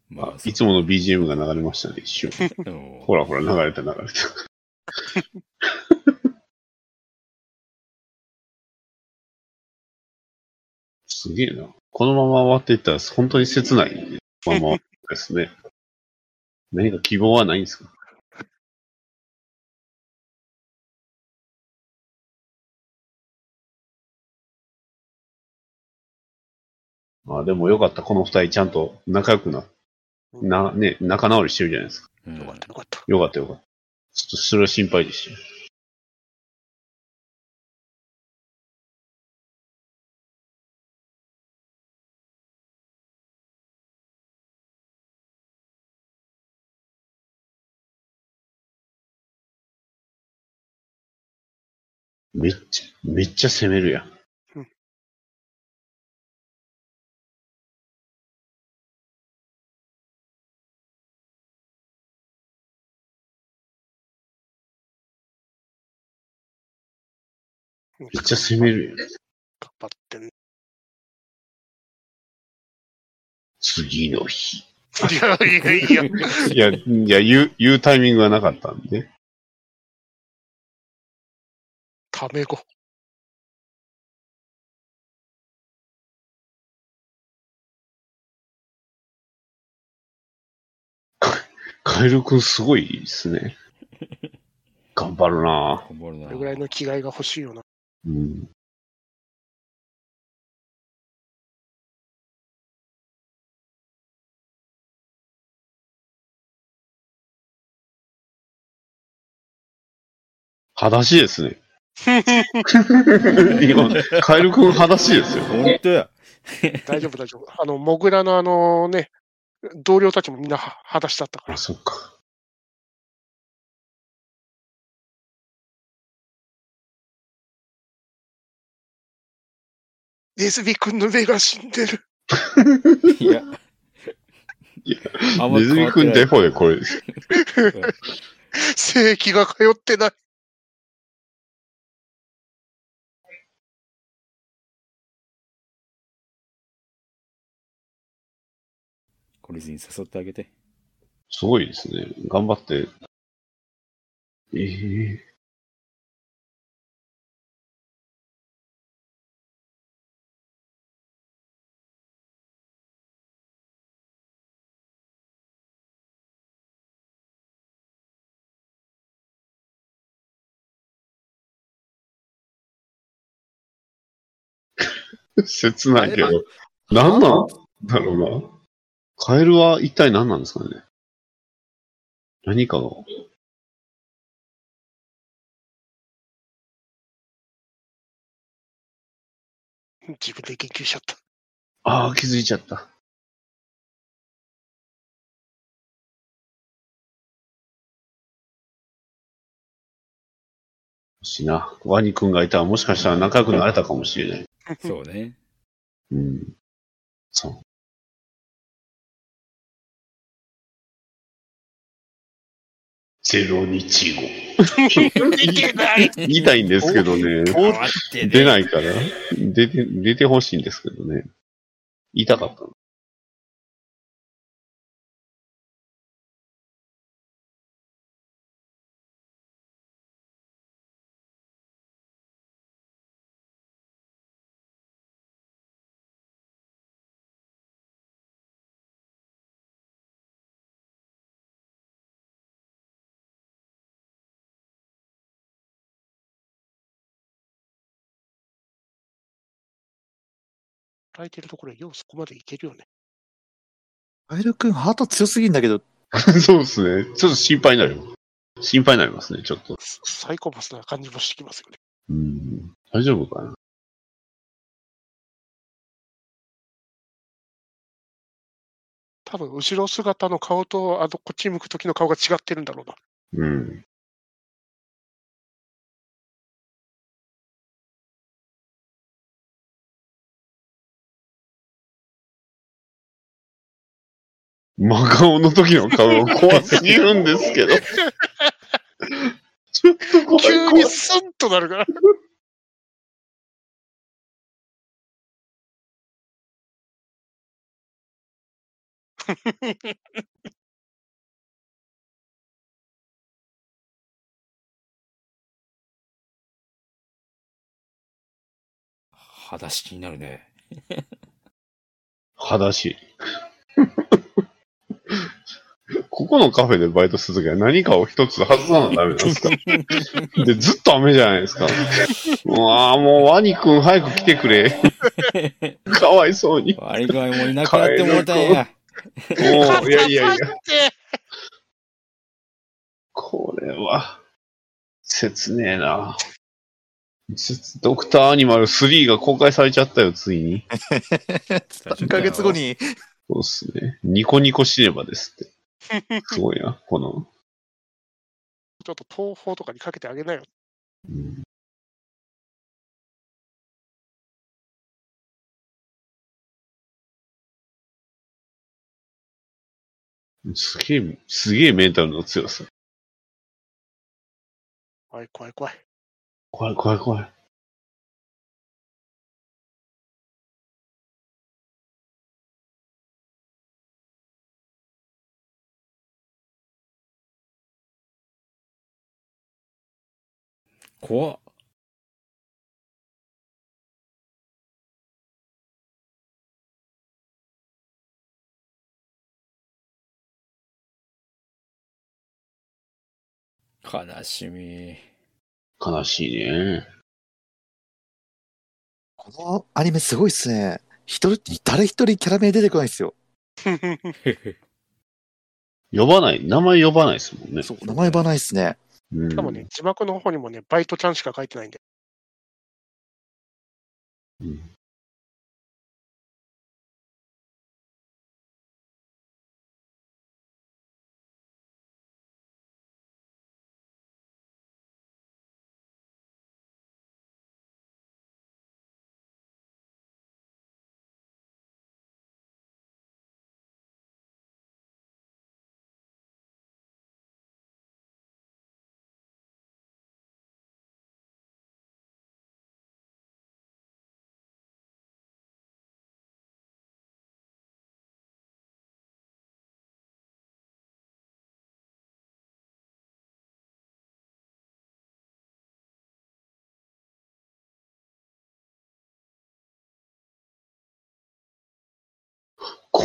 まあ、いつもの BGM が流れましたね、一瞬。ほらほら、流れた流れた。すげえな。このまま終わっていったら本当に切ないままですね。何か希望はないんですか？あでもよかった。この二人ちゃんと仲良くな、な、ね、仲直りしてるじゃないですか。うんよかったよかった。よかったよかった。ちょっとそれは心配でしたよ。めっちゃ、めっちゃ攻めるやん。めっちゃ攻めるやん。頑張ってん。い次の日。やいやいや。いや、いや、言う、言うタイミングがなかったんで。タメ語。カエルくんすごいですね。頑張るな頑張るなこれぐらいの気概が欲しいよな。うん。裸足ですね。今、カエル君裸足ですよ。本当や。大丈夫、大丈夫。あの、モグラのあのね、同僚たちもみんなは裸足だったからあ、。そっか。ネズミ君の目が死んでる。いや。いやあんまネズミ変わってない君デフォでこれ。正気が通ってない。これずに誘ってあげて。すごいですね。頑張って。ええ切ないけど。何なんだろうな。カエルは一体何なんですかね？何かが。自分で研究しちゃった。ああ、気づいちゃった。しな。ワニ君がいたらもしかしたら仲良くなれたかもしれない。そうね。うん。そう。ゼロ日後。似てない。言いたいんですけどね。出ないから。出て、出てほしいんですけどね。言いたかったの。空いてるところへようそこまでいけるよね。カエル君ハート強すぎんだけど、そうですね。ちょっと心配になる。心配になりますね、ちょっと。サイコパスな感じもしてきますよね。うん。大丈夫かな。多分、後ろ姿の顔と、あの、こっち向く時の顔が違ってるんだろうな。うん。真顔の時の顔が 怖すぎるんですけど。ちょっと怖い急怖いに。スンとなるから。裸足気になるね。裸足。ここのカフェでバイトするときは何かを一つ外さなダメなんですか？で、ずっと雨じゃないですか。うわあ、もうワニくん早く来てくれ。かわいそうに。も悪い具合もういなくなってもうたんや。う、いやいやいや、これは、切ねえな。切ドクターアニマル3が公開されちゃったよ、ついに。3ヶ月後に、そうっすね。ニコニコシネマですって。すごいな、この。ちょっと東宝とかにかけてあげなよ。うんすげえ、すげえメンタルの強さ。怖い怖い怖い。怖い怖い怖い。怖っ。悲しみ。悲しいね。このアニメすごいっすね。一人、誰一人キャラ名出てこないっすよ。呼ばない、名前呼ばないですもんね。そう、名前ばないっすね。うんしかもね、字幕の方にもね、バイトちゃんしか書いてないんで。うん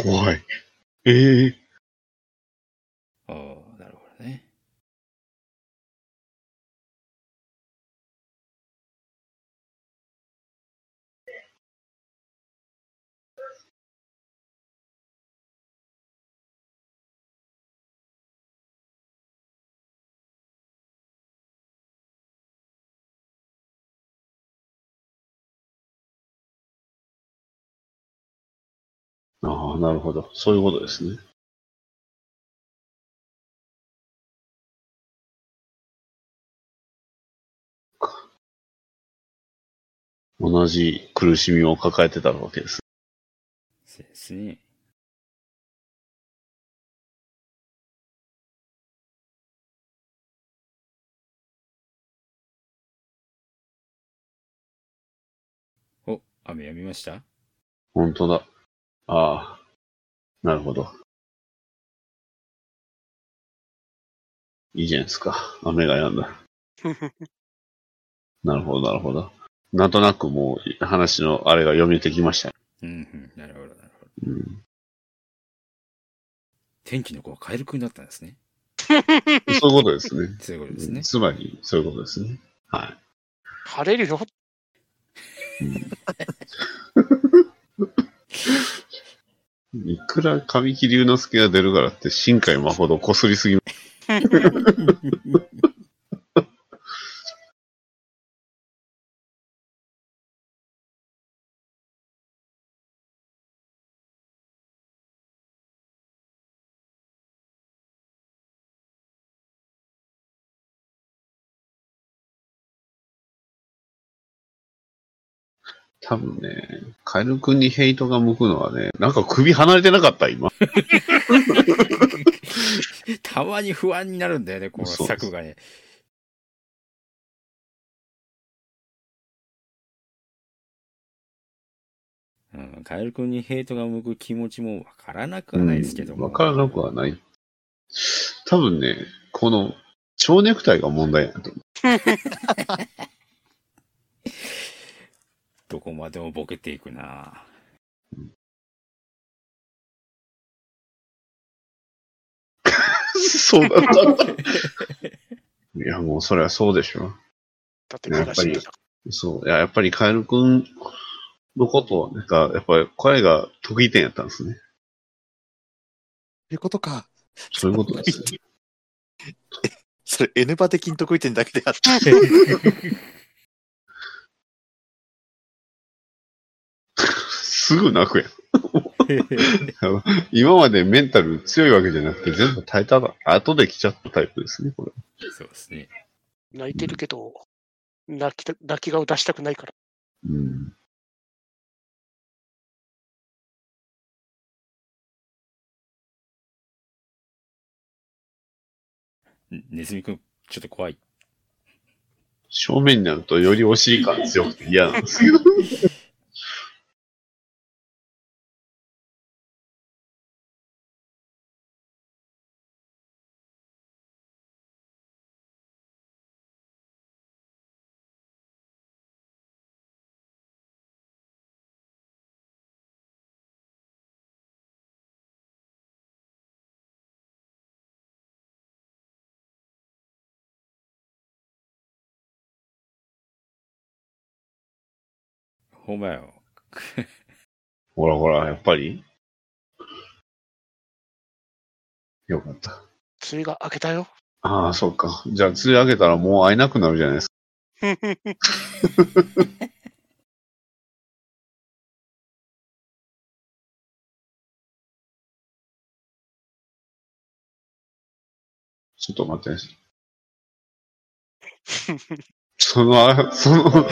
怖い。ええーああ、なるほど。そういうことですね。同じ苦しみを抱えてたわけです。そうですね。お、雨やみました？本当だ。ああ、なるほど。いいじゃないですか。雨が止んだ。なるほど、なるほど。なんとなくもう話のあれが読めてきました。うん、うん、なるほど、なるほど。うん、天気の子はカエルくんだったんですね。そういうことですね。そういうことですね。つまり、そういうことですね。はい。晴れるよ。いくら神木隆之介が出るからって、新海誠こすりすぎ。多分ね、カエル君にヘイトが向くのはね、なんか首離れてなかった、今。たまに不安になるんだよね、このそう作がね。うん、カエル君にヘイトが向く気持ちもわからなくはないですけども。わからなくはない。多分ね、この、蝶ネクタイが問題やと思 どこまでもボケていくなう。そうだったんだ。いや、もうそれはそうでしょ。だって目が死んでた。そう。いや、やっぱりカエル君のことを、なんか、やっぱり声が得意点やったんですね。いうことか。そういうことですね。それ N バ的に得意点だけであって。すぐ泣くやん。今までメンタル強いわけじゃなくて、全部耐えたら、後で来ちゃったタイプですね、これ。そうですね。泣いてるけど、泣きた泣き顔出したくないから。うん。ネズミくん、ちょっと怖い。正面になるとよりお尻感強くて嫌なんですけど。ほんまよ。ほらほら、やっぱり？よかった。梅雨が明けたよ。ああ、そうか。じゃあ、釣り上げたらもう会えなくなるじゃないですか。ちょっと待って。その、あその、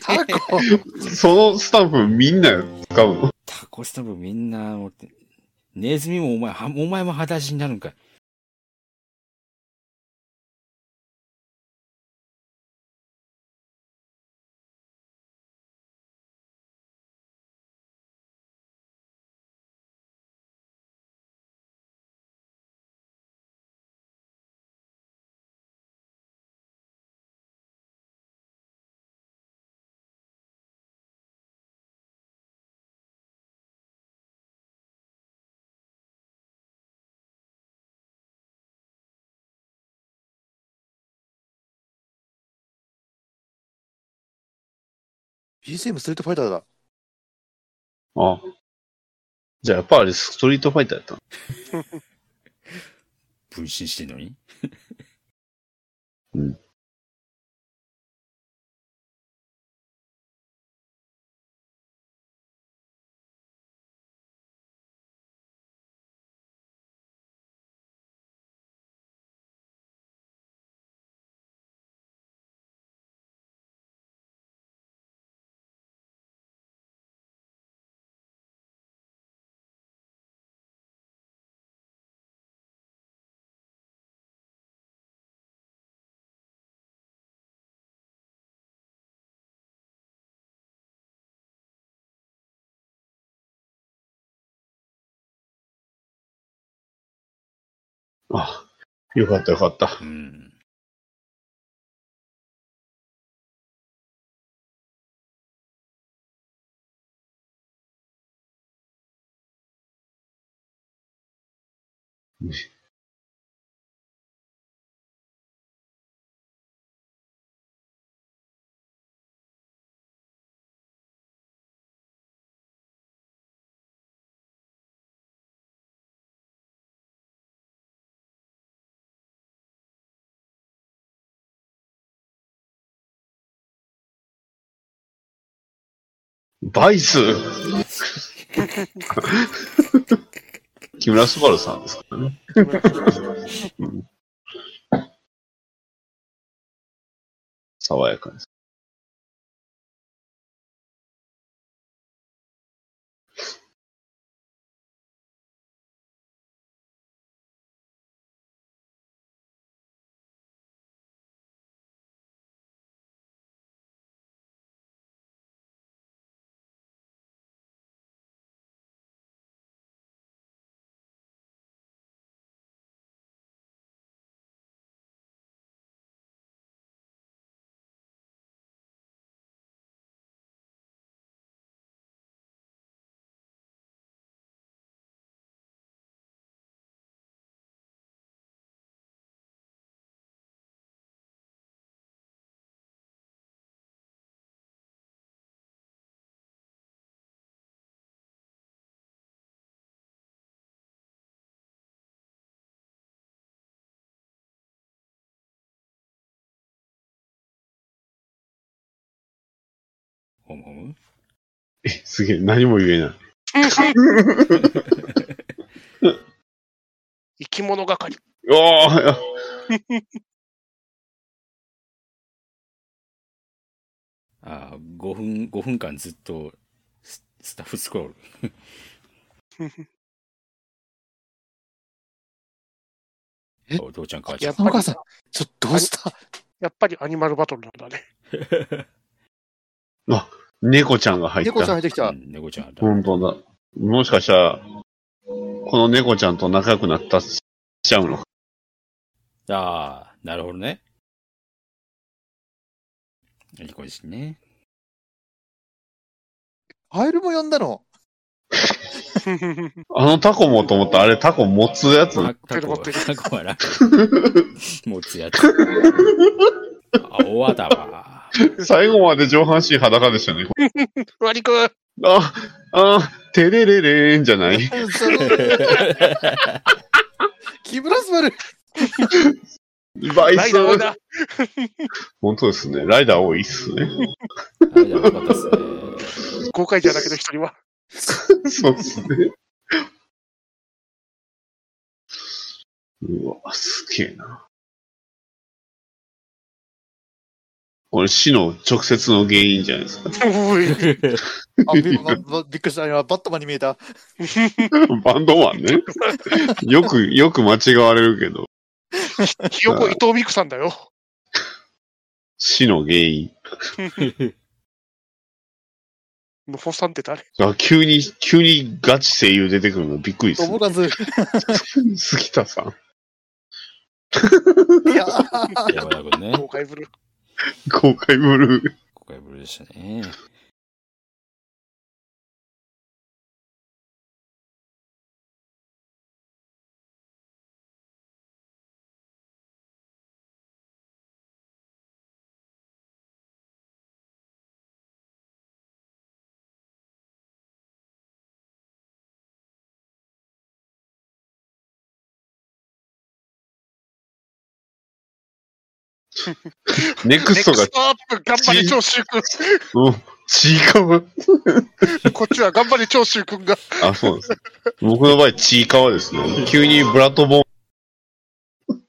タコそのスタンプみんな使うの？タコスタブみんな持って、ネズミもお前、はお前も裸足になるんかい。BGM ストリートファイターだ。あじゃあ、やっぱあれストリートファイターやったの？分身してんのに？うん。あ、よかったよかった。うん。バイス 木村昴さんですからね。うん爽やかです。ホムホムえ、すげえ、何も言えない。生き物係。おー ああ、5分、5分間ずっとススタッフスクロール。え？お父ちゃん母ちゃん。やっぱりお母さん、ちょっとどうした？やっぱりアニマルバトルなんだね。猫ちゃんが入った。猫ちゃん入ってきたう。ん猫ちゃんだ。本当だ。もしかしたら、この猫ちゃんと仲良くなったしちゃうの。ああ、なるほどね。リコですね。カエルも呼んだの？あのタコもと思ったらあれタコ持つやつ？タタコ持ってるタコは楽。持つやつ。あ、大和だわ。最後まで上半身裸でしたね。ワニくん。あ、あ、てれれれーんじゃない？木村昴バイスライダーだ。本当ですね。ライダー多いっすね。あれじゃなかったですね。公開じゃだけど一人は。そうっすね。うわ、すげえな。これ死の直接の原因じゃないですか。あびままびっくりした。今、バットマンに見えた。バンドマンね。よく、よく間違われるけど、ひよこ伊藤美久さんだよ。死の原因。ムフォさんって誰？あ急に、急にガチ声優出てくるのびっくりですね。友和。い杉田さん。や、山田君ね。公開ブルー。公開ブルー。公開ブルーでしたね。ネクストがネクス、トアップ頑張れ長州くうん、ちい。こっちは頑張れ長州くんが。あ、そうです。僕の場合、ちいかわですね。急にブラッドボーン。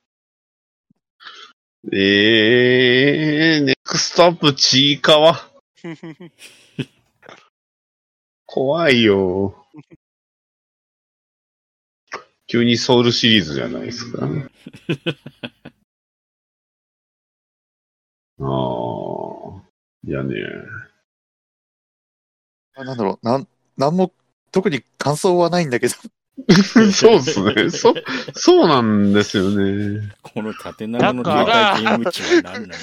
えー、ネクストアップちいかわ。怖いよ。急にソウルシリーズじゃないですか。ああ。いやね。なんだろう、なん、なんも、特に感想はないんだけど。そうですね。そ、そうなんですよね。この縦長の携帯ゲーム中は何な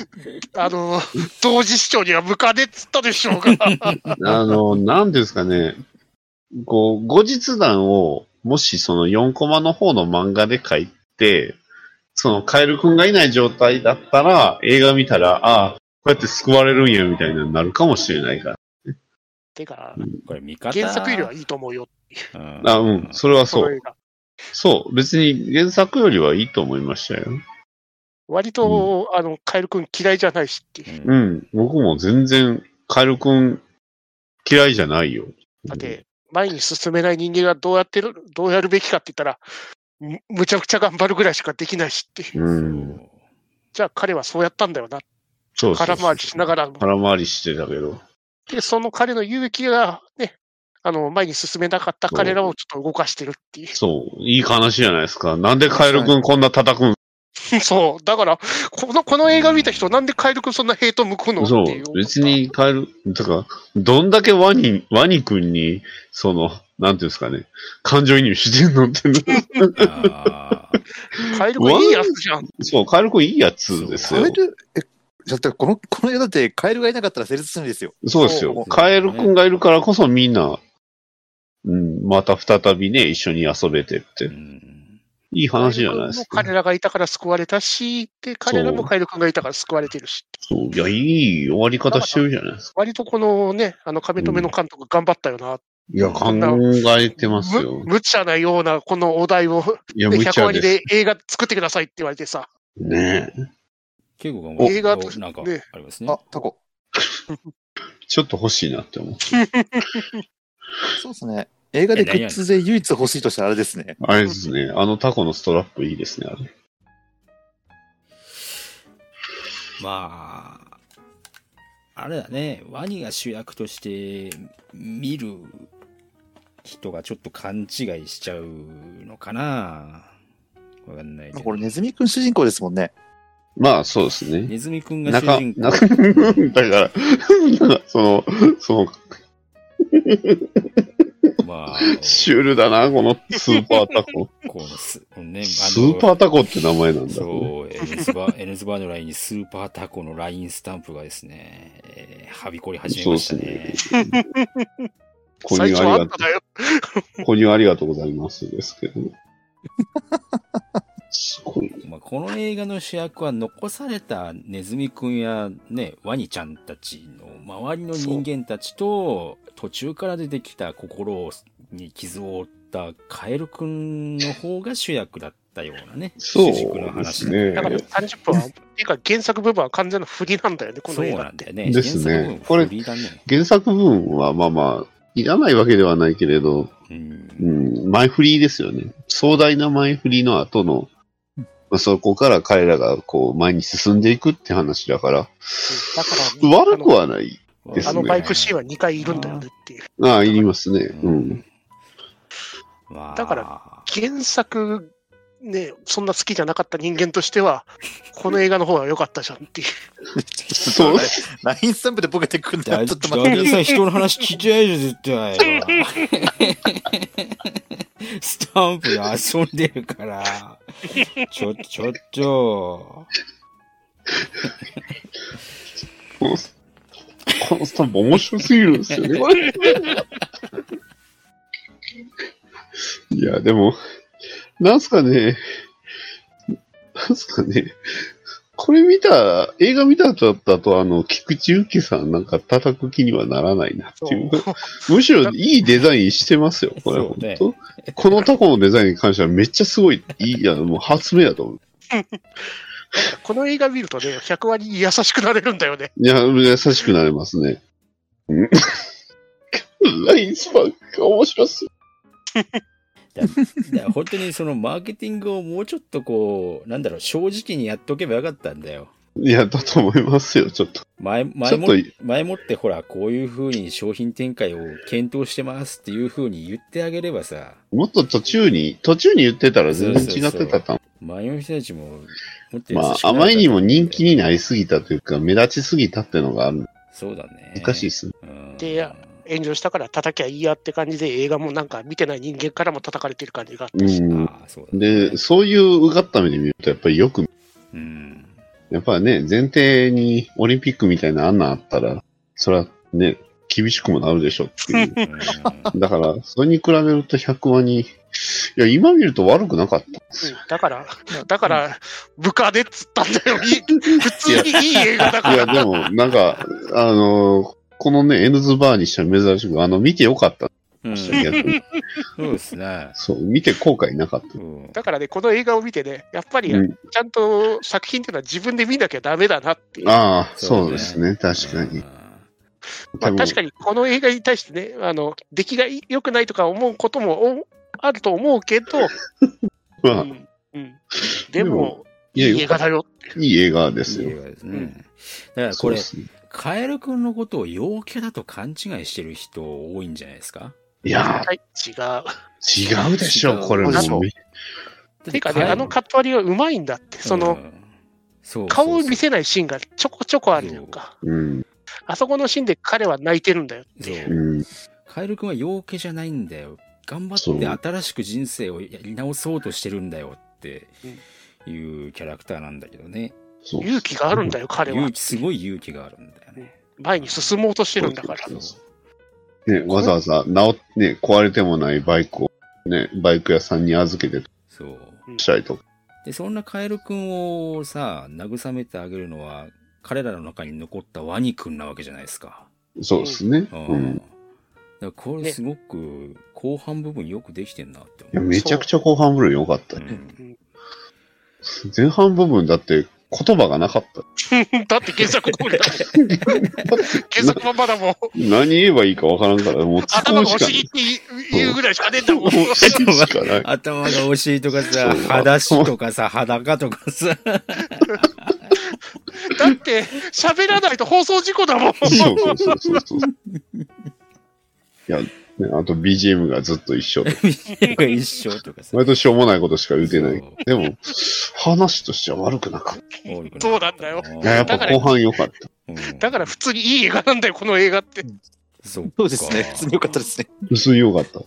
の？あの、同時視聴には向かねえっつったでしょうが。あの、なんですかね。こう、後日談を、もしその4コマの方の漫画で書いて、そのカエルくんがいない状態だったら、映画見たら、ああ、こうやって救われるんや、みたいなになるかもしれないから。てか、これ見方。原作よりはいいと思うよ。うんあ、うん、それはそう。そう、別に原作よりはいいと思いましたよ。割と、あの、カエルくん嫌いじゃないしっていう。うんうん、僕も全然、カエルくん嫌いじゃないよ。だって、前に進めない人間がどうやってる、どうやるべきかって言ったら、むむちゃくちゃ頑張るぐらいしかできないしっていう。うん、じゃあ彼はそうやったんだよな。そう。空回りしながらも。空回りしてたけど。で、その彼の勇気がね、あの、前に進めなかった彼らをちょっと動かしてるっていう。そう、いい話じゃないですか。なんでカエルくんこんな叩くん？そう。だから、この、この映画見た人、なんでカエル君そんなヘイト向くの？そうう。。別にカエル、だから、どんだけワニ、ワニくんに、その、なんていうんですかね、感情移入してんのって。カエル君いいやつじゃん。そう、カエルくんいいやつですよカエ。ル、え、だってこの、この映画だってカエルがいなかったら成立するんですよ。そうですよ。カエルくんがいるからこそみんな、うん、また再びね、一緒に遊べてってう。んいい話じゃないですか。彼らがいたから救われたし、で、彼らもカエル君がいたから救われてるし。そう。いや、いい終わり方してるじゃないですか。割とこのね、あの、亀止めの監督頑張ったよな。いや、考えてますよむ。無茶なようなこのお題を、いや、ね無100割茶で映画作ってくださいって言われてさ。ねえ。結構頑張映画おなんかねありますねあ。、タコ。ちょっと欲しいなって思う。そうですね。映画でグッズで唯一欲しいとしたらあれですね。あれですね。あのタコのストラップいいですね、あれ。まあ、あれだね、ワニが主役として見る人がちょっと勘違いしちゃうのかなわかんないけど。これネズミくん主人公ですもんね。まあ、そうですね。ネズミくんが主中、人公。中、だから、その、その、まあ、シュールだな、このスーパータコ。このスね、スーパータコって名前なんだ、ね。そう、エヌズバ、エヌズバーのラインにスーパータコのラインスタンプがですね、えーはびこり始めましたね。購入ありがと。う、購入ありがとうございますですけど。すごい。まあ、この映画の主役は残されたネズミくんやね、ワニちゃんたちの周りの人間たちと、途中から出てきた心に傷を負ったカエルくんの方が主役だったようなね、そうですねだから30分は、っていうか原作部分は完全な振りなんだよね、こそうの映画って。なんだよね。ですね。原作部分はまあまあ、いらないわけではないけれど、うんう。ん、前振りですよね。壮大な前振りの後の、まあ、そこから彼らがこう前に進んでいくって話だから、だから、悪くはない。ですねあのバイクシーンは2回いるんだよねっていう。ああ、いりますね。うん。まあだから原作、ね、そんな好きじゃなかった人間としては、この映画の方が良かったじゃんっていう。そう？ラインスタンプでボケてくんだだよ。ちょっと待って。さ、人の話聞いてないじゃん、絶対。スタンプで遊んでるから。ちょ、ちょっと。このスタンプ面白すぎるんですよね。いや、でも、なんすかね、なんすかね、これ見た、映画見た後だったと、あの、菊池由紀さんなんか叩く気にはならないなっていう。むしろいいデザインしてますよ、これ、本当？このタコのデザインに関してはめっちゃすごい、いい、いや、もう発明だと思う。この映画見るとね、100割優しくなれるんだよね。いや、優しくなれますね。うん ラインスパンが面白すだから 本当にそのマーケティングをもうちょっとこう、なんだろう、正直にやっとけばよかったんだよ。いや、だと思いますよ、ちょっと。前、ち前もょっと、前もってほら、こういう風に商品展開を検討してますっていう風に言ってあげればさ、もっと途中に、途中に言ってたら全然違ってたと思前の人たちももっとう。まあ、あまりにも人気になりすぎたというか、目立ちすぎたっていうのがある。そうだね。難しいっすね。うんで炎上したから叩きゃいいやって感じで、映画もなんか見てない人間からも叩かれてる感じがあったし。うん。そう。で、そういううがった目で見ると、やっぱりよく、うん。やっぱりね、前提にオリンピックみたいなあんなんあったら、それはね、厳しくもなるでしょっていう。うん だから、それに比べると100話に、いや、今見ると悪くなかったんですよ。うんだから、だから、部下でっつったんだよ。いい普通にいい映画だかいや、ら。でも、なんか、あのこのね、エヌズバーにしては珍しく、あの、見てよかった。うんそうですね。そう、見て後悔なかった。うんだからね、この映画を見てね、やっぱりうんちゃんと作品っていうのは自分で見なきゃダメだなっていう。ああ、そううですね、確かに。まあ、確かにこの映画に対してね、あの出来が良くないとか思うこともおあると思うけど、まあ、うんうん、でも、いやいい映画だよ。いい映画ですよ。いい映画ですね。うんだからこれそうで、すね。カエルくんのことを陽キャだと勘違いしてる人多いんじゃないですか？いやはい、違う。ー、違うでしょ、これも。てかね、あのカット割りはうまいんだって、その、うんそう顔を見せせないシーンがちょこちょこあるじゃんか。うん、あそこのシーンで彼は泣いてるんだよっていう。うん。カエルくんは陽キャじゃないんだよ。頑張って新しく人生をやり直そうとしてるんだよっていうキャラクターなんだけどね。勇気があるんだよ、彼は勇。気、すごい勇気があるんだよね。前に進もうとしてるんだから。ね、わざわざ直っ、ね、壊れてもないバイクを、ね、バイク屋さんに預けてそう。したりとか。で、そんなカエルくんをさ、慰めてあげるのは、彼らの中に残ったワニくんなわけじゃないですか。そうですね。う。うんん。だからこれすごく後半部分よくできてんなっていや、思う。めちゃくちゃ後半部分良かったうね。ん前半部分だって言葉がなかった。だって原作通りだもん。原作ままだもん。何言えばいいかわからんから、もう頭がお尻って言うぐらいしかねえんだもん。頭が惜しいとかさ裸足とかさ、裸とかさ。だって、喋らないと放送事故だもん。そうそうそうそうそう。いや、ね、あと BGM がずっと一緒で。一緒とかさ。割としょうもないことしか言うてない。でも、話としては悪くなかった。そうなんだよいや、やっぱ後半良かった。うんだから普通にいい映画なんだよ、この映画って。そっかそうですね。普通に良かったですね。薄い良かった。なる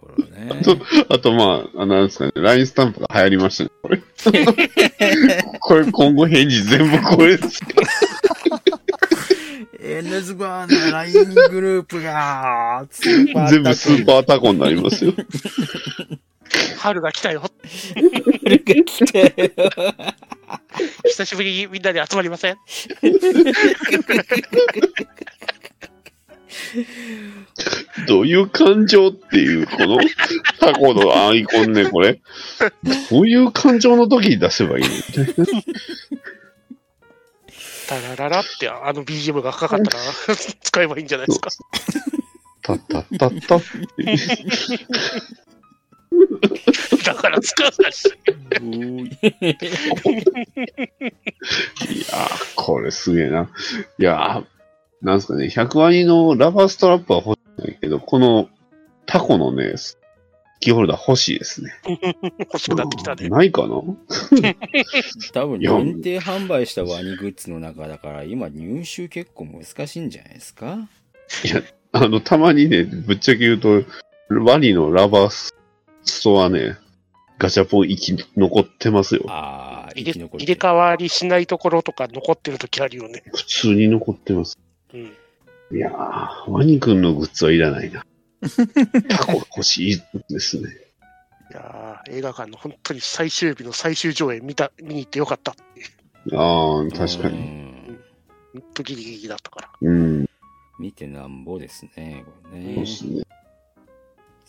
ほどね。あと、まあ、あのなんですかね、LINE スタンプが流行りましたね。これ。これ今後返事全部これですよ。エネズバーの LINE グループが、スーパー全部スーー。パータコになりますよ。春が来たよ。春が来たよ。久しぶりにみんなで集まりません？どういう感情っていう、このタコのアイコンね、これ。どういう感情の時に出せばいいの？タラララってあの BGM がかかったら 使えばいいんじゃないですか。タッタッタッタっ だから使わないし。いやー、これすげえな。いやー、なんすかね、100ワニのラバーストラップは欲しいんだけど、このタコのね、キーホルダー欲しいですね。欲しくなってきたね。ないかな？多分いや限定販売したワニグッズの中だから今入手結構難しいんじゃないですか？あの、たまにね、ぶっちゃけ言うと、ワニのラバーストアね、ガチャポン生き残ってますよ。ああ。入れ替わりしないところとか残ってるときあるよね。普通に残ってます。うん。いやー、ワニくんのグッズはいらないな。タコが欲しいですね。いやー映画館の本当に最終日の最終上映見た、見に行ってよかったっていう。ああ、確かうに。ん本当ギリギリだったから。うん、見てなんぼですね、これねそうで。すね。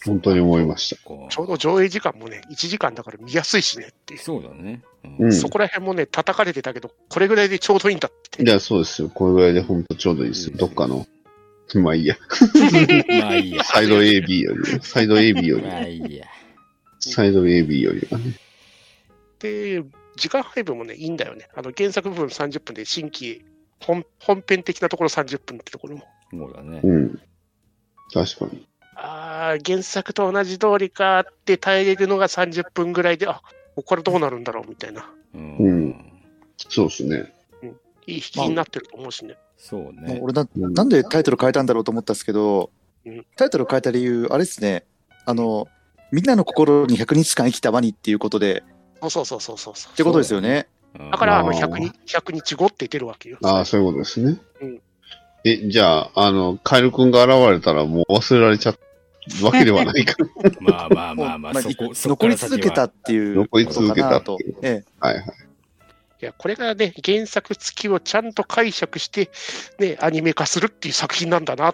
本当に思いました。こちょうど上映時間もね、1時間だから見やすいしねっていう。そうだね。うんうんそこら辺もね、叩かれてたけど、これぐらいでちょうどいいんだって。いや、そうですよ。これぐらいで本当ちょうどいいですよ。どっかの。まあいいや。まあいいや。サイド AB より、サイド AB より、まあいいや。サイド AB よりはね。で、時間配分もね、いいんだよね。あの原作部分30分で新規本、本編的なところ30分ってところも。そうだねう。ん。確かに。ああ、原作と同じ通りかって耐えれるのが30分ぐらいで、あここからどうなるんだろうみたいな。うんうんそうですね。いい引きになってると思うしね。そうね。俺な、なんでタイトル変えたんだろうと思ったんですけどうん、タイトル変えた理由、あれですね、あの、みんなの心に100日間生きたワニっていうことで、そうそうそうそうそうそう。ってことですよね。だから、あのあー100日、100日後って出るわけよ。ああ、そういうことですね。うんえ、じゃあ、あの、カエルくんが現れたらもう忘れられちゃったわけではないか。まあまあまあまあ、まあそこ、残り続けたっていう残り続けたとえはいはい。いや、これがね、原作付きをちゃんと解釈して、ね、アニメ化するっていう作品なんだな。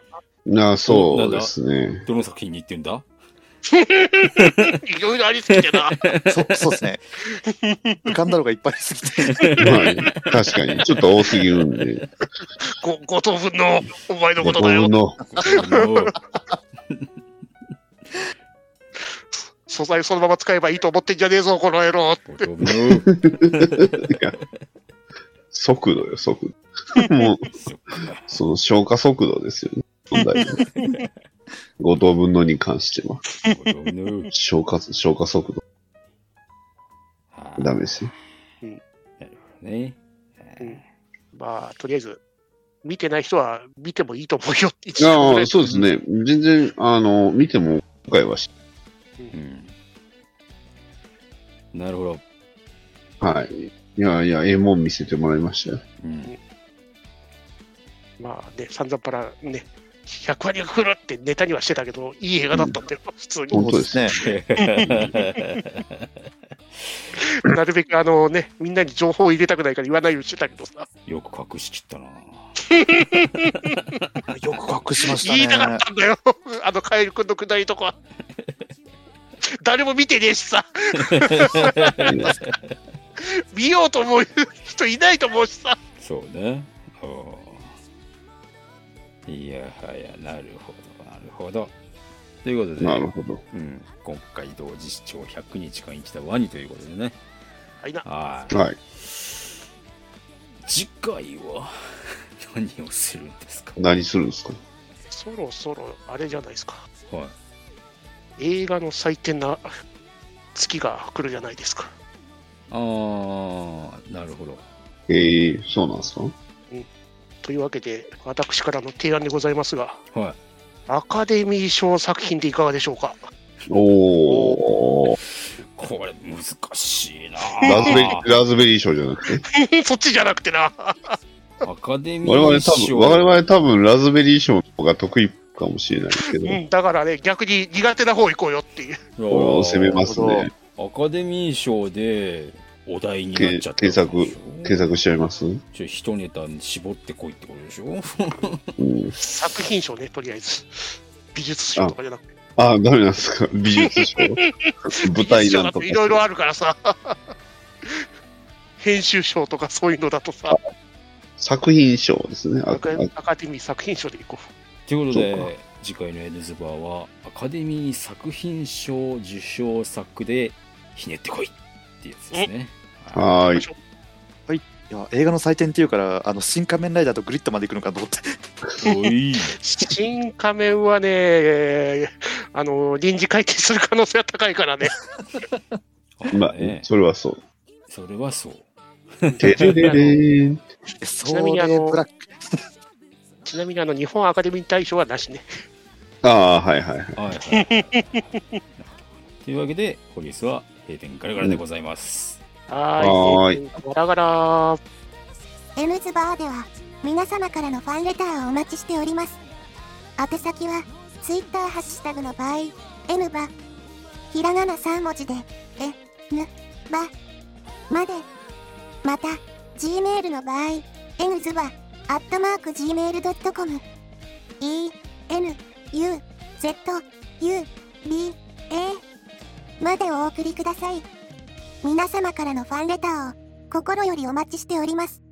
ああ、そうですね。どの作品に言ってんだ？いろいろありすぎてな。そそうですね。浮かんだのがいっぱいありすぎて。まあ、確かに。ちょっと多すぎるんで。ご、ご当分のお前のことだよ分。の、の素材そのまま使えばいいと思ってんじゃねえぞ、この野郎。ご当分のいや速度よ、速度。もう、その消化速度ですよね。問題は5等分のに関しては。消化、消化速度。はいダメですよ。なるほどね。うんまあ、とりあえず、見てない人は見てもいいと思うよ。一応ああ、そうですね。全然、あの、見ても、今回はし、うん。なるほど。はい。いやいや、ええもん見せてもらいましたよ。うん。まあね、散々パラね、100割が来るってネタにはしてたけど、いい映画だったんだよ、普通に。本当ですね。なるべくあのね、みんなに情報を入れたくないから言わないようにしてたけどさ、よく隠しきったな。よく隠しました言いたかねっ。たんだよ、あのカエル君のくだりとか。誰も見てねえしさ、見ようと思う人いないと思うしさ。そうね。いやはや、なるほど、なるほど。ということで、なるほど。うん、今回同時視聴100日間生きたワニということでね。はいな、はい。はい。次回は 何をするんですか？何するんですか？そろそろあれじゃないですか。はい。映画の祭典な月が来るじゃないですか。あー、なるほど。ええそうなんですか？というわけで、私からの提案でございますが、はい。アカデミー賞作品でいかがでしょうか？おー。これ難しいなラズベリー、ラズベリー賞じゃなくて？そっちじゃなくてな。アカデミ我々多ー賞。分、我々多分ラズベリー賞が得意っかもしれないけど、うん、だからね、逆に苦手な方行こうよっていう。攻めますね。アカデミー賞でお題になっちゃった検索検索しちゃいます？ちょ一ネタに絞ってこいってことでしょ？うん。作品賞ね、とりあえず。美術賞とかじゃなくて。あ、ダメなんですか？美術賞？舞台なんとか。いろいろあるからさ。編集賞とかそういうのだとさ、作品賞ですね。あアカアカデミー作品賞でいこということで次回のエルズバーはアカデミー作品賞受賞作でひねってこいってやつですね。う。はーい。いや、映画の祭典っていうから、あの、新仮面ライダーとグリッドまで行くのかと思って。新仮面はね、あの、臨時改定する可能性は高いからね。まあね、それはそう。それはそう。てれれれーん。そなみにあのれブラック。ちなみにあの、日本アカデミー大賞はなしね。ああ、はいはいはい。はいはい。というわけで、ポリスは閉店ガラガラでございます。ははーい。ガラガラ。N ズバーでは皆様からのファンレターをお待ちしております。宛先は Twitter ハッシュタグの場合 N バひらがな3文字でえぬばまでまた Gmail の場合 N ズバアットマーク Gmail.com E N U Z U B A までお送りください。皆様からのファンレターを心よりお待ちしております。